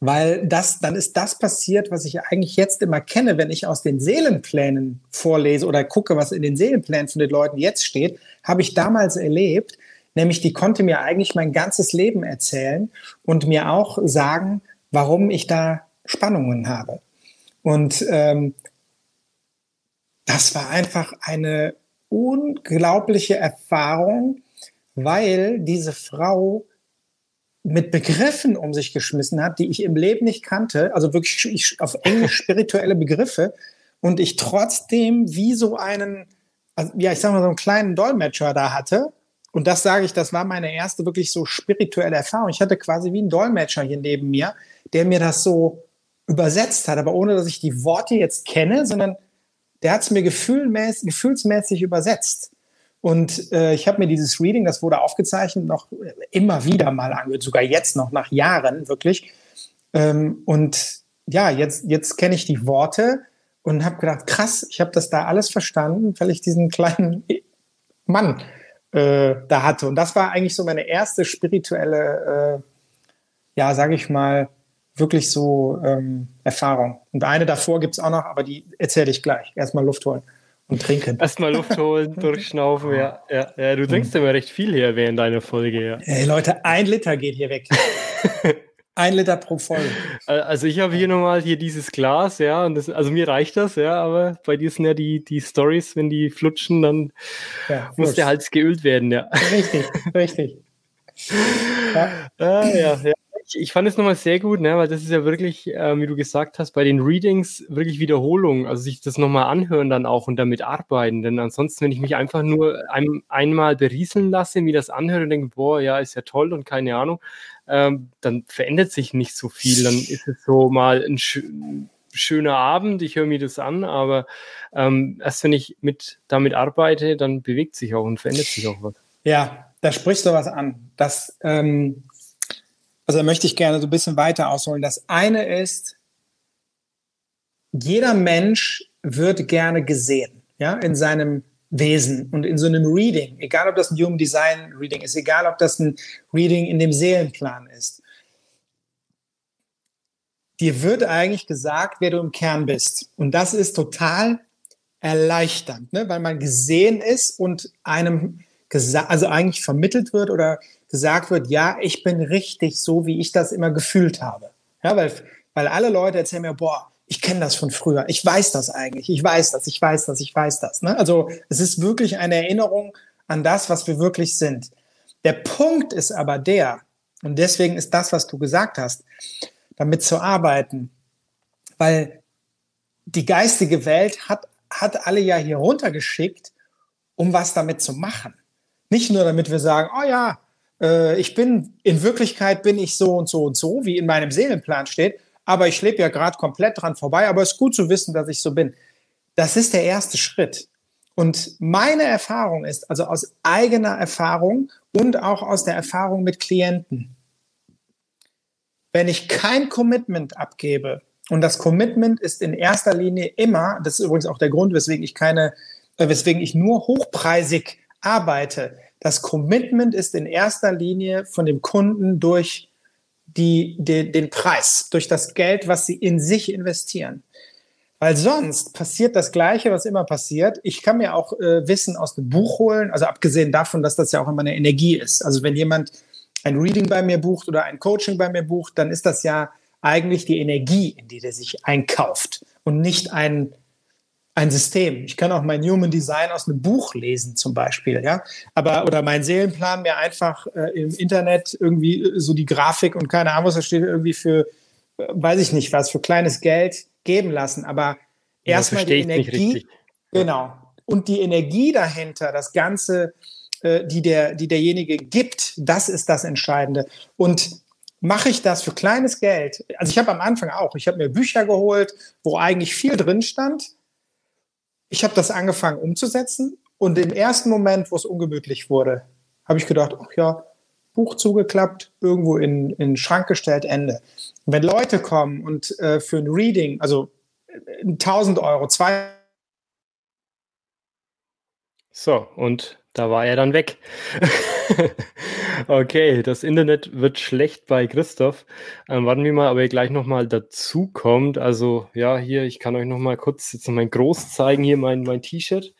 weil das, dann ist das passiert, was ich eigentlich jetzt immer kenne, wenn ich aus den Seelenplänen vorlese oder gucke, was in den Seelenplänen von den Leuten jetzt steht, habe ich damals erlebt, nämlich die konnte mir eigentlich mein ganzes Leben erzählen und mir auch sagen, warum ich da Spannungen habe. Und ähm, das war einfach eine unglaubliche Erfahrung, weil diese Frau mit Begriffen um sich geschmissen hat, die ich im Leben nicht kannte, also wirklich ich, auf Englisch spirituelle Begriffe und ich trotzdem wie so einen, also, ja, ich sag mal so einen kleinen Dolmetscher da hatte. Und das sage ich, das war meine erste wirklich so spirituelle Erfahrung. Ich hatte quasi wie einen Dolmetscher hier neben mir, der mir das so übersetzt hat, aber ohne dass ich die Worte jetzt kenne, sondern der hat es mir gefühlmäßig, gefühlsmäßig übersetzt. Und äh, ich habe mir dieses Reading, das wurde aufgezeichnet, noch immer wieder mal angehört, sogar jetzt noch nach Jahren wirklich. Ähm, und ja, jetzt, jetzt kenne ich die Worte und habe gedacht, krass, ich habe das da alles verstanden, weil ich diesen kleinen Mann äh, da hatte. Und das war eigentlich so meine erste spirituelle, äh, ja, sage ich mal, wirklich so ähm, Erfahrung. Und eine davor gibt es auch noch, aber die erzähle ich gleich. Erstmal Luft holen und trinken. Erstmal Luft holen, durchschnaufen, ja, ja, ja. Du trinkst mhm. immer recht viel hier während deiner Folge, ja. Ey, Leute, ein Liter geht hier weg. ein Liter pro Folge. Also ich habe hier nochmal hier dieses Glas, ja, und das, also mir reicht das, ja, aber bei dir sind ja die, die Stories, wenn die flutschen, dann ja, muss der Hals geölt werden, ja. Richtig, richtig. Ja. Ah, ja, ja ich, ich fand es nochmal sehr gut, ne, weil das ist ja wirklich, äh, wie du gesagt hast, bei den Readings wirklich Wiederholung, also sich das nochmal anhören dann auch und damit arbeiten. Denn ansonsten, wenn ich mich einfach nur ein, einmal berieseln lasse, mir das anhöre und denke, boah, ja, ist ja toll und keine Ahnung, ähm, dann verändert sich nicht so viel. Dann ist es so mal ein sch schöner Abend, ich höre mir das an, aber ähm, erst wenn ich mit damit arbeite, dann bewegt sich auch und verändert sich auch was. Ja, da sprichst du was an. Das, ähm, also da möchte ich gerne so ein bisschen weiter ausholen. Das eine ist, jeder Mensch wird gerne gesehen, ja, in seinem Wesen und in so einem Reading, egal ob das ein Human Design Reading ist, egal ob das ein Reading in dem Seelenplan ist. Dir wird eigentlich gesagt, wer du im Kern bist. Und das ist total erleichternd, ne? weil man gesehen ist und einem also eigentlich vermittelt wird oder gesagt wird, ja, ich bin richtig so, wie ich das immer gefühlt habe. Ja, weil, weil alle Leute erzählen mir, boah, ich kenne das von früher, ich weiß das eigentlich, ich weiß das, ich weiß das, ich weiß das. Ne? Also es ist wirklich eine Erinnerung an das, was wir wirklich sind. Der Punkt ist aber der, und deswegen ist das, was du gesagt hast, damit zu arbeiten, weil die geistige Welt hat, hat alle ja hier runtergeschickt, um was damit zu machen. Nicht nur damit wir sagen, oh ja, äh, ich bin, in Wirklichkeit bin ich so und so und so, wie in meinem Seelenplan steht, aber ich lebe ja gerade komplett dran vorbei, aber es ist gut zu wissen, dass ich so bin. Das ist der erste Schritt. Und meine Erfahrung ist, also aus eigener Erfahrung und auch aus der Erfahrung mit Klienten, wenn ich kein Commitment abgebe, und das Commitment ist in erster Linie immer, das ist übrigens auch der Grund, weswegen ich keine, äh, weswegen ich nur hochpreisig arbeite. Das Commitment ist in erster Linie von dem Kunden durch die, die, den Preis, durch das Geld, was sie in sich investieren. Weil sonst passiert das Gleiche, was immer passiert. Ich kann mir auch äh, Wissen aus dem Buch holen, also abgesehen davon, dass das ja auch immer eine Energie ist. Also wenn jemand ein Reading bei mir bucht oder ein Coaching bei mir bucht, dann ist das ja eigentlich die Energie, in die der sich einkauft und nicht ein ein System. Ich kann auch mein Human Design aus einem Buch lesen, zum Beispiel, ja. Aber, oder mein Seelenplan mir einfach äh, im Internet irgendwie äh, so die Grafik und keine Ahnung, was da steht, irgendwie für, äh, weiß ich nicht was, für kleines Geld geben lassen. Aber erstmal die Energie. Genau. Und die Energie dahinter, das Ganze, äh, die, der, die derjenige gibt, das ist das Entscheidende. Und mache ich das für kleines Geld? Also ich habe am Anfang auch, ich habe mir Bücher geholt, wo eigentlich viel drin stand ich habe das angefangen umzusetzen und im ersten Moment, wo es ungemütlich wurde, habe ich gedacht, ach ja, Buch zugeklappt, irgendwo in, in den Schrank gestellt, Ende. Und wenn Leute kommen und äh, für ein Reading, also 1000 Euro, zwei. So, und da war er dann weg. okay, das Internet wird schlecht bei Christoph. Ähm, warten wir mal, ob er gleich nochmal dazu kommt. Also, ja, hier, ich kann euch nochmal kurz jetzt noch mein Groß zeigen, hier mein, mein T-Shirt.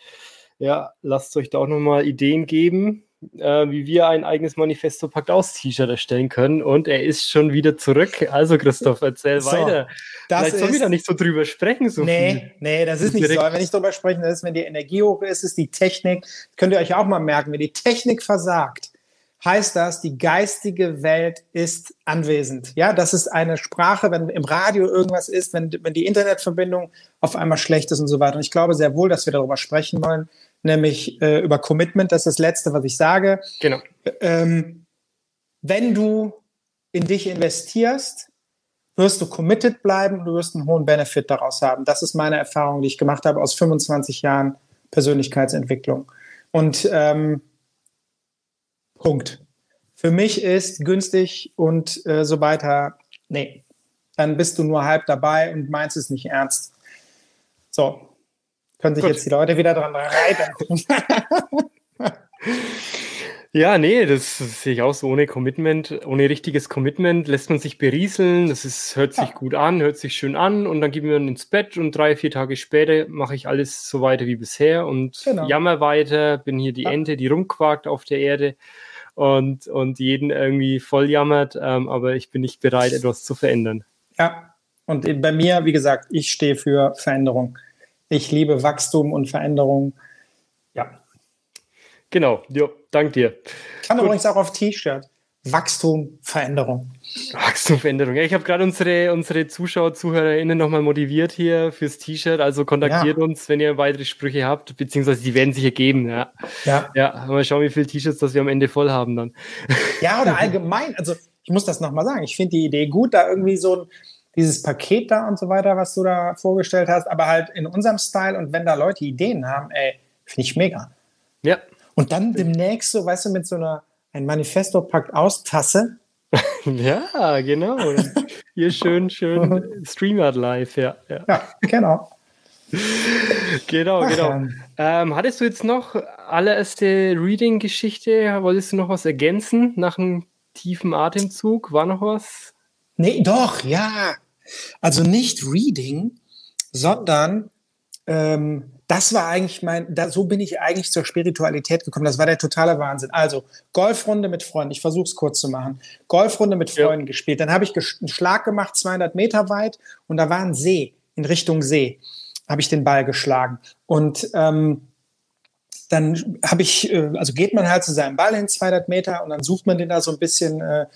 Ja, lasst euch da auch nochmal Ideen geben äh, wie wir ein eigenes Manifesto Pakt aus T-Shirt erstellen können. Und er ist schon wieder zurück. Also, Christoph, erzähl so, weiter. Das Vielleicht sollen wir da nicht so drüber sprechen. So nee, viel. nee, das ist nicht so. Wenn ich drüber sprechen, das ist, wenn die Energie hoch ist, ist die Technik. Könnt ihr euch auch mal merken, wenn die Technik versagt, heißt das, die geistige Welt ist anwesend. Ja, das ist eine Sprache, wenn im Radio irgendwas ist, wenn, wenn die Internetverbindung auf einmal schlecht ist und so weiter. Und ich glaube sehr wohl, dass wir darüber sprechen wollen, nämlich äh, über Commitment. Das ist das Letzte, was ich sage. Genau. Ähm, wenn du in dich investierst, wirst du committed bleiben und du wirst einen hohen Benefit daraus haben. Das ist meine Erfahrung, die ich gemacht habe aus 25 Jahren Persönlichkeitsentwicklung. Und ähm, Punkt. Für mich ist günstig und äh, so weiter, nee, dann bist du nur halb dabei und meinst es nicht ernst. So, können sich Gut. jetzt die Leute wieder dran reiben. Ja, nee, das, sehe ich auch so. Ohne Commitment, ohne richtiges Commitment lässt man sich berieseln. Das ist, hört sich ja. gut an, hört sich schön an und dann gehen wir ins Bett und drei, vier Tage später mache ich alles so weiter wie bisher und genau. jammer weiter, bin hier die ja. Ente, die rumquakt auf der Erde und, und jeden irgendwie voll jammert, ähm, aber ich bin nicht bereit, etwas zu verändern. Ja, und bei mir, wie gesagt, ich stehe für Veränderung. Ich liebe Wachstum und Veränderung. Ja. Genau, jo, dank dir. Kann Gut. übrigens auch auf T-Shirt. Wachstum, Veränderung. Wachstum, Veränderung. Ja, ich habe gerade unsere, unsere Zuschauer, ZuhörerInnen nochmal motiviert hier fürs T-Shirt. Also kontaktiert ja. uns, wenn ihr weitere Sprüche habt, beziehungsweise die werden sich ergeben. Ja. Ja. ja mal schauen, wie viele T-Shirts das wir am Ende voll haben dann. Ja, oder allgemein. Also, ich muss das nochmal sagen. Ich finde die Idee gut, da irgendwie so ein, dieses Paket da und so weiter, was du da vorgestellt hast, aber halt in unserem Style und wenn da Leute Ideen haben, ey, finde ich mega. Ja. Und dann demnächst so, weißt du, mit so einer ein Manifesto packt aus Tasse. ja, genau. Hier schön, schön Streamert live, ja. Ja, ja genau. genau, Ach, genau. Ähm, hattest du jetzt noch allererste Reading-Geschichte? Wolltest du noch was ergänzen nach einem tiefen Atemzug? War noch was? Nee, doch, ja. Also nicht Reading, sondern ähm, das war eigentlich mein, da, so bin ich eigentlich zur Spiritualität gekommen. Das war der totale Wahnsinn. Also Golfrunde mit Freunden, ich versuche es kurz zu machen. Golfrunde mit Freunden ja. gespielt. Dann habe ich einen Schlag gemacht, 200 Meter weit, und da war ein See, in Richtung See, habe ich den Ball geschlagen. Und ähm, dann habe ich, äh, also geht man halt zu seinem Ball hin, 200 Meter, und dann sucht man den da so ein bisschen. Äh,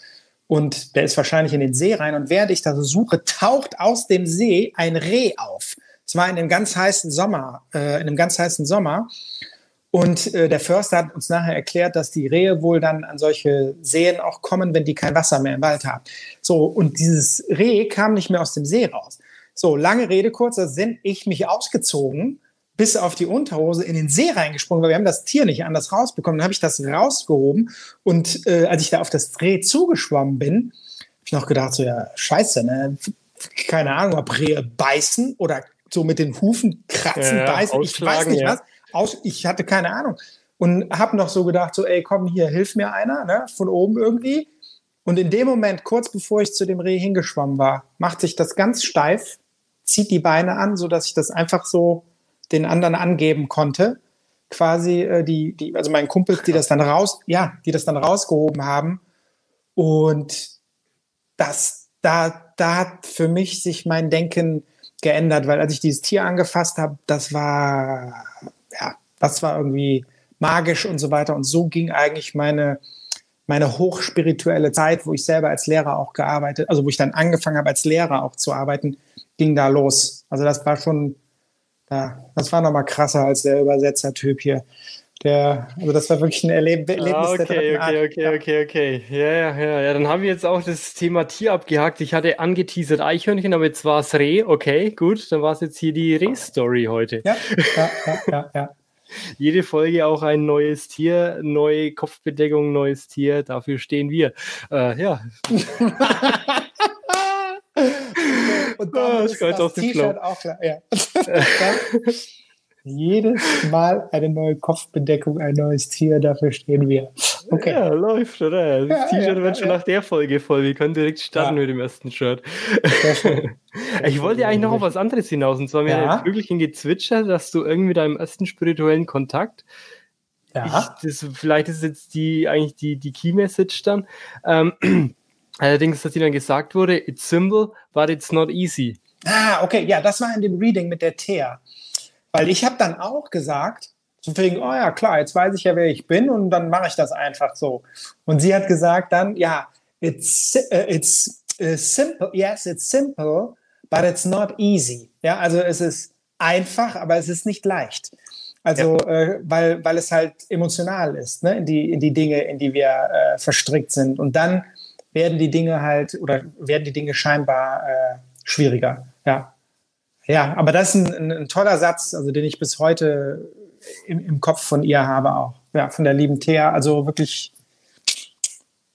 und der ist wahrscheinlich in den See rein. Und während ich da so suche, taucht aus dem See ein Reh auf. Es war in einem ganz heißen Sommer, äh, in einem ganz heißen Sommer. Und äh, der Förster hat uns nachher erklärt, dass die Rehe wohl dann an solche Seen auch kommen, wenn die kein Wasser mehr im Wald haben. So, und dieses Reh kam nicht mehr aus dem See raus. So, lange Rede, kurzer Sinn, ich mich ausgezogen, bis auf die Unterhose in den See reingesprungen, weil wir haben das Tier nicht anders rausbekommen. Dann habe ich das rausgehoben und äh, als ich da auf das Reh zugeschwommen bin, habe ich noch gedacht, so ja, scheiße, ne? Keine Ahnung, ob Rehe beißen oder so mit den Hufen kratzen, ja, beißen, ich weiß nicht ja. was. Aus, ich hatte keine Ahnung. Und habe noch so gedacht, so, ey, komm hier, hilf mir einer, ne, von oben irgendwie. Und in dem Moment, kurz bevor ich zu dem Reh hingeschwommen war, macht sich das ganz steif, zieht die Beine an, so dass ich das einfach so den anderen angeben konnte. Quasi äh, die, die, also meinen Kumpels, die das dann raus, ja, die das dann rausgehoben haben. Und das, da, da hat für mich sich mein Denken geändert, weil als ich dieses Tier angefasst habe, das war, ja, das war irgendwie magisch und so weiter. Und so ging eigentlich meine, meine hochspirituelle Zeit, wo ich selber als Lehrer auch gearbeitet, also wo ich dann angefangen habe, als Lehrer auch zu arbeiten, ging da los. Also das war schon, ja, das war nochmal krasser als der Übersetzer-Typ hier. Der, also das war wirklich ein Erleb Erlebnis ah, okay, der okay, okay, okay, okay. Ja, ja, ja, ja. Dann haben wir jetzt auch das Thema Tier abgehakt. Ich hatte angeteasert Eichhörnchen, aber jetzt war es Reh. Okay, gut. Dann war es jetzt hier die Reh-Story heute. Ja, ja, ja, ja, ja. Jede Folge auch ein neues Tier, neue Kopfbedeckung, neues Tier. Dafür stehen wir. Äh, ja. Und dann oh, ist das T-Shirt auch klar. Ja. Jedes Mal eine neue Kopfbedeckung, ein neues Tier, dafür stehen wir. Okay. Ja, läuft, oder? Das ja, T-Shirt ja, wird schon nach der Folge voll. Wir können direkt starten mit dem ersten Shirt. ich wollte eigentlich noch auf was anderes hinaus. Und zwar mir ja. Vögelchen gezwitschert, dass du irgendwie deinem ersten spirituellen Kontakt ja. Ich, das, vielleicht ist jetzt die eigentlich die, die Key Message dann. Ähm, allerdings, dass dir dann gesagt wurde, it's simple, but it's not easy. Ah, okay, ja, das war in dem Reading mit der Thea. Weil ich habe dann auch gesagt, so wegen, oh ja, klar, jetzt weiß ich ja, wer ich bin und dann mache ich das einfach so. Und sie hat gesagt dann, ja, it's, uh, it's uh, simple, yes, it's simple, but it's not easy. Ja, also es ist einfach, aber es ist nicht leicht. Also, ja. äh, weil, weil es halt emotional ist, ne? in, die, in die Dinge, in die wir äh, verstrickt sind. Und dann werden die Dinge halt, oder werden die Dinge scheinbar äh, schwieriger. Ja. Ja, aber das ist ein, ein, toller Satz, also den ich bis heute im, im, Kopf von ihr habe auch. Ja, von der lieben Thea. Also wirklich,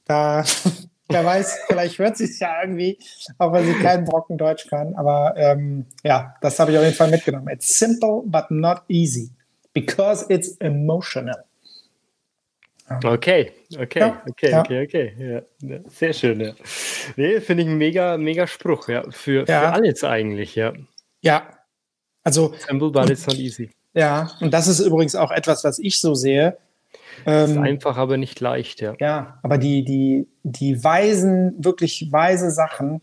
da, wer weiß, vielleicht hört sie es ja irgendwie, auch wenn sie keinen Brocken Deutsch kann. Aber ähm, ja, das habe ich auf jeden Fall mitgenommen. It's simple, but not easy. Because it's emotional. Okay, okay, ja, okay, ja. okay, okay, ja. Sehr schön, ja. Nee, finde ich ein mega, mega Spruch, ja. Für, für alles eigentlich, ja. Ja, also. Simple, but it's not easy. Ja, und das ist übrigens auch etwas, was ich so sehe. Ähm, ist einfach, aber nicht leicht, ja. Ja, aber die, die, die weisen, wirklich weise Sachen,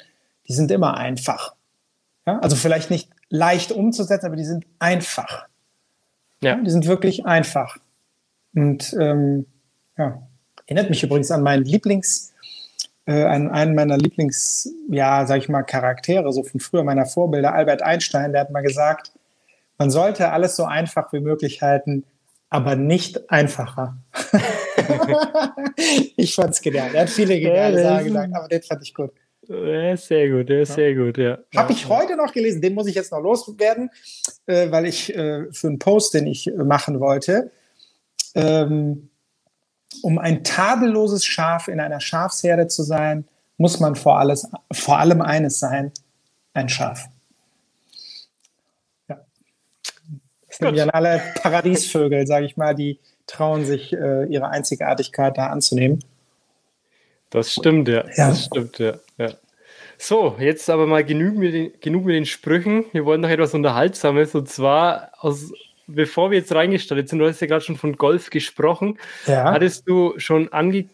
die sind immer einfach. Ja, also vielleicht nicht leicht umzusetzen, aber die sind einfach. Ja. ja die sind wirklich einfach. Und ähm, ja, erinnert mich übrigens an meinen Lieblings- äh, einen, einen meiner Lieblings, ja, sag ich mal, Charaktere, so von früher meiner Vorbilder, Albert Einstein, der hat mal gesagt, man sollte alles so einfach wie möglich halten, aber nicht einfacher. ich fand es genial. Er hat viele geniale Sachen gesagt, aber den fand ich gut. Ja, sehr gut, ja, sehr gut, ja. Habe ich heute noch gelesen, den muss ich jetzt noch loswerden, äh, weil ich äh, für einen Post, den ich machen wollte, ähm, um ein tadelloses Schaf in einer Schafsherde zu sein, muss man vor, alles, vor allem eines sein, ein Schaf. Ja. Das sind ja alle Paradiesvögel, sage ich mal, die trauen sich, äh, ihre Einzigartigkeit da anzunehmen. Das stimmt, ja. ja. Das stimmt, ja. ja. So, jetzt aber mal genug mit, den, genug mit den Sprüchen. Wir wollen noch etwas Unterhaltsames und zwar aus bevor wir jetzt reingestartet sind, du hast ja gerade schon von Golf gesprochen. Ja. Hattest du schon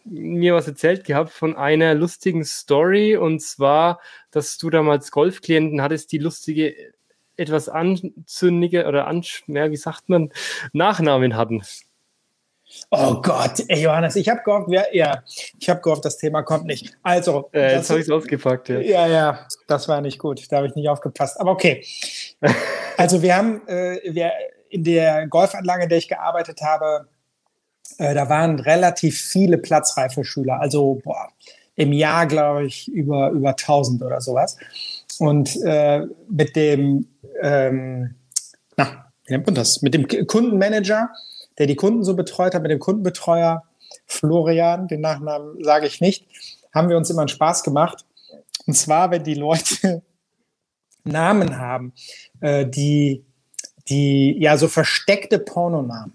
mir was erzählt gehabt von einer lustigen Story und zwar, dass du damals Golfklienten hattest, die lustige, etwas anzündige oder an, ja, wie sagt man, Nachnamen hatten. Oh Gott, ey Johannes, ich habe gehofft, ja, ja, ich habe gehofft, das Thema kommt nicht. Also, äh, jetzt habe ich es ausgepackt. Ja. ja, ja, das war nicht gut, da habe ich nicht aufgepasst. Aber okay. Also wir haben, äh, wir, in der Golfanlage, in der ich gearbeitet habe, äh, da waren relativ viele platzreife Schüler. Also boah, im Jahr, glaube ich, über, über 1000 oder sowas. Und äh, mit dem, ähm, na, wie nennt man das? Mit dem Kundenmanager, der die Kunden so betreut hat, mit dem Kundenbetreuer Florian, den Nachnamen sage ich nicht, haben wir uns immer einen Spaß gemacht. Und zwar, wenn die Leute Namen haben, äh, die die ja so versteckte Pornonamen.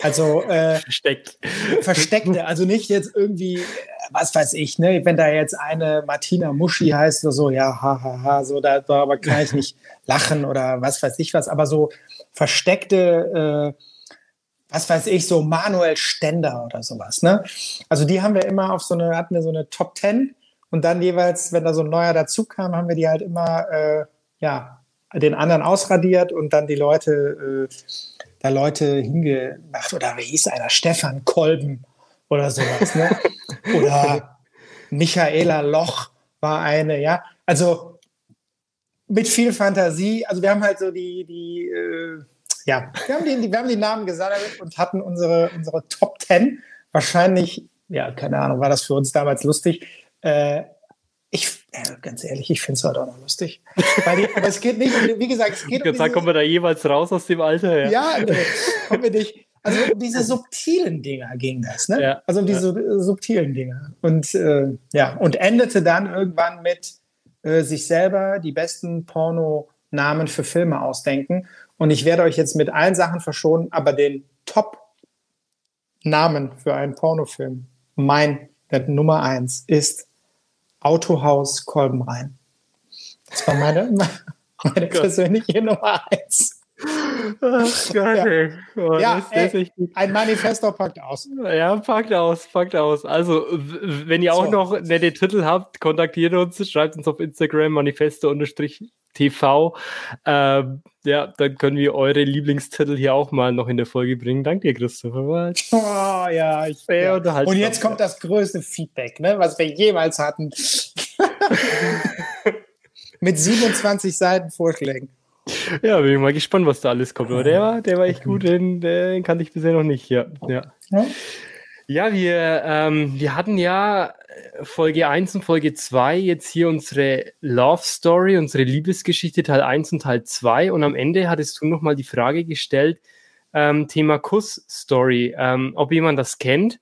Also äh, versteckt. Versteckte, also nicht jetzt irgendwie, was weiß ich, ne, wenn da jetzt eine Martina Muschi heißt oder so, ja, hahaha, ha, ha, so, da, da aber kann ich nicht lachen oder was weiß ich was, aber so versteckte, äh, was weiß ich, so Manuel Stender oder sowas, ne? Also die haben wir immer auf so eine, hatten wir so eine Top Ten und dann jeweils, wenn da so ein neuer dazu kam, haben wir die halt immer, äh, ja, den anderen ausradiert und dann die Leute, äh, da Leute hingemacht. Oder wie hieß einer? Stefan Kolben oder sowas. Ne? oder Michaela Loch war eine, ja. Also mit viel Fantasie. Also wir haben halt so die, die äh, ja, wir haben die, wir haben die Namen gesammelt und hatten unsere, unsere Top Ten. Wahrscheinlich, ja, keine Ahnung, war das für uns damals lustig. Äh, ich, äh, ganz ehrlich, ich finde es halt auch noch lustig. Die, aber es geht nicht, wie gesagt, es geht um. Diese, kommen wir da jeweils raus aus dem Alter? Ja, ja nee, kommen wir nicht. Also um diese subtilen Dinger ging das, ne? Ja, also um diese ja. subtilen Dinger. Und äh, ja, und endete dann irgendwann mit äh, sich selber die besten Porno-Namen für Filme ausdenken. Und ich werde euch jetzt mit allen Sachen verschonen, aber den Top-Namen für einen Pornofilm, mein der Nummer eins, ist Autohaus Kolbenrhein. Das war meine, meine oh persönliche Nummer eins. Ach Gott, ja. Oh, ja, ey, ein Manifesto packt aus. Ja, packt aus, packt aus. Also, wenn ihr auch so. noch nette Titel habt, kontaktiert uns, schreibt uns auf Instagram manifesto-tv. Ähm, ja, dann können wir eure Lieblingstitel hier auch mal noch in der Folge bringen. Danke dir, Christopher. Oh, ja, ich, ja. Und jetzt kommt das größte Feedback, ne, was wir jemals hatten. Mit 27 Seiten Vorschlägen. Ja, bin ich mal gespannt, was da alles kommt. Aber der war, der war echt gut, den, den kannte ich bisher noch nicht. Ja, ja. ja wir, ähm, wir hatten ja Folge 1 und Folge 2 jetzt hier unsere Love Story, unsere Liebesgeschichte Teil 1 und Teil 2. Und am Ende hattest du nochmal die Frage gestellt, ähm, Thema Kuss-Story, ähm, ob jemand das kennt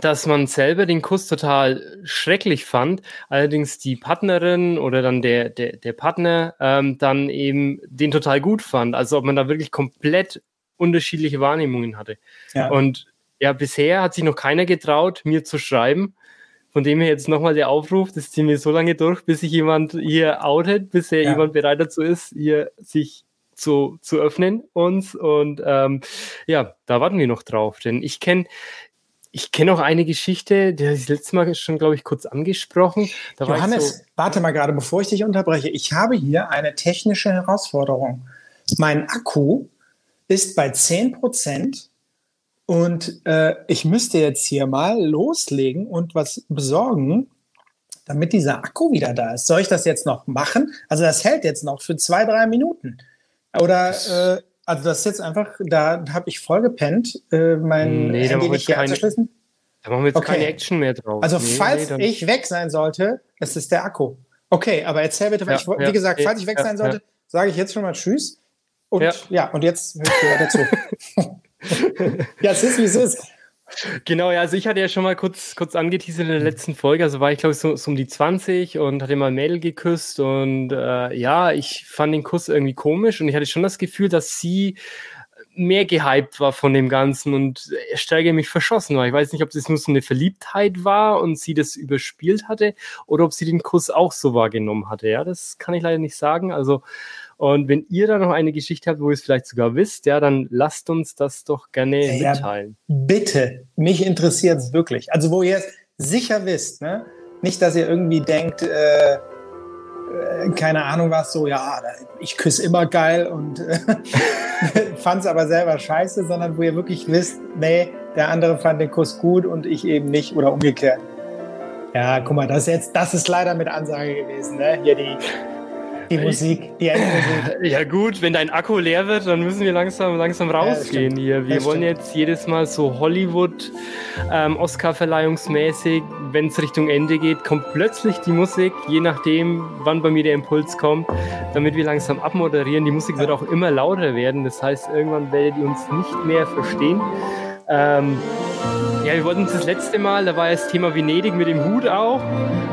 dass man selber den Kuss total schrecklich fand, allerdings die Partnerin oder dann der, der, der Partner ähm, dann eben den total gut fand. Also ob man da wirklich komplett unterschiedliche Wahrnehmungen hatte. Ja. Und ja, bisher hat sich noch keiner getraut, mir zu schreiben. Von dem her jetzt nochmal der Aufruf, das ziehen wir so lange durch, bis sich jemand hier outet, bis ja. jemand bereit dazu ist, hier sich zu, zu öffnen uns. Und ähm, ja, da warten wir noch drauf. Denn ich kenne ich kenne auch eine Geschichte, die habe ich letztes Mal schon, glaube ich, kurz angesprochen. Da Johannes, so warte mal gerade, bevor ich dich unterbreche. Ich habe hier eine technische Herausforderung. Mein Akku ist bei 10 Prozent und äh, ich müsste jetzt hier mal loslegen und was besorgen, damit dieser Akku wieder da ist. Soll ich das jetzt noch machen? Also das hält jetzt noch für zwei, drei Minuten. Oder äh, also das ist jetzt einfach, da habe ich voll gepennt, äh, mein nee, Handy nicht hier anzuschließen. Da machen wir jetzt okay. keine Action mehr drauf. Also nee, falls nee, ich weg sein sollte, es ist der Akku. Okay, aber erzähl bitte, ja, ich, wie ja, gesagt, falls ich weg sein sollte, sage ich jetzt schon mal Tschüss. Und ja, und jetzt höre ich dir dazu. ja, es ist, wie es ist. Genau, ja, also ich hatte ja schon mal kurz, kurz angeteasert in der letzten Folge, also war ich glaube ich so, so, um die 20 und hatte mal ein Mädel geküsst und äh, ja, ich fand den Kuss irgendwie komisch und ich hatte schon das Gefühl, dass sie mehr gehypt war von dem Ganzen und Steiger mich verschossen war. Ich weiß nicht, ob das nur so eine Verliebtheit war und sie das überspielt hatte oder ob sie den Kuss auch so wahrgenommen hatte. Ja, das kann ich leider nicht sagen. Also und wenn ihr da noch eine Geschichte habt, wo ihr es vielleicht sogar wisst, ja, dann lasst uns das doch gerne ja, mitteilen. Bitte, mich interessiert es wirklich. Also wo ihr es sicher wisst, ne? Nicht, dass ihr irgendwie denkt, äh, äh, keine Ahnung was, so, ja, ich küsse immer geil und äh, fand es aber selber scheiße, sondern wo ihr wirklich wisst, nee, der andere fand den Kuss gut und ich eben nicht oder umgekehrt. Ja, guck mal, das ist jetzt, das ist leider mit Ansage gewesen, ne? Hier die die Musik, die Endmusik. Ja gut, wenn dein Akku leer wird, dann müssen wir langsam, langsam rausgehen ja, hier. Wir das wollen stimmt. jetzt jedes Mal so Hollywood, ähm, Oscar-verleihungsmäßig, wenn es Richtung Ende geht, kommt plötzlich die Musik, je nachdem, wann bei mir der Impuls kommt, damit wir langsam abmoderieren. Die Musik wird auch immer lauter werden, das heißt, irgendwann werdet ihr uns nicht mehr verstehen. Ähm, ja, wir wollten uns das letzte Mal, da war ja das Thema Venedig mit dem Hut auch,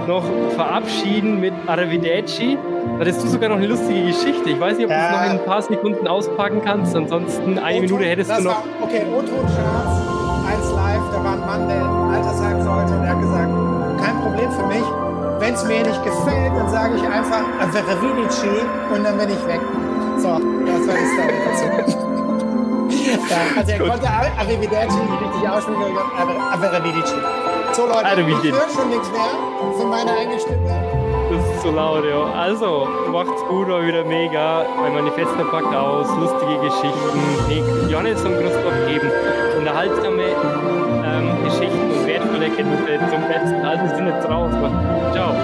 noch verabschieden mit Arrivederci. Hattest du sogar noch eine lustige Geschichte. Ich weiß nicht, ob du es noch in ein paar Sekunden auspacken kannst. Ansonsten eine Minute hättest du noch. War, okay, O-Ton Charts, 1 live, da war ein Mann, der Altersheim sollte und er hat gesagt, kein Problem für mich. Wenn es mir nicht gefällt, dann sage ich einfach Arrivederci und dann bin ich weg. So, das war die Story dazu. Ja, also er konnte Arrivederci nicht richtig aussprechen, aber Arrivederci. So Leute, ich höre schon nichts mehr von meiner eigenen Stimme. Das ist so laut, ja. Also, macht's gut, war wieder mega. Mein Manifest packt aus, lustige Geschichten. Nick, Johannes und Christoph geben unterhaltsame ähm, Geschichten und wertvolle Erkenntnisse zum besten. Also, sind jetzt raus. Ciao.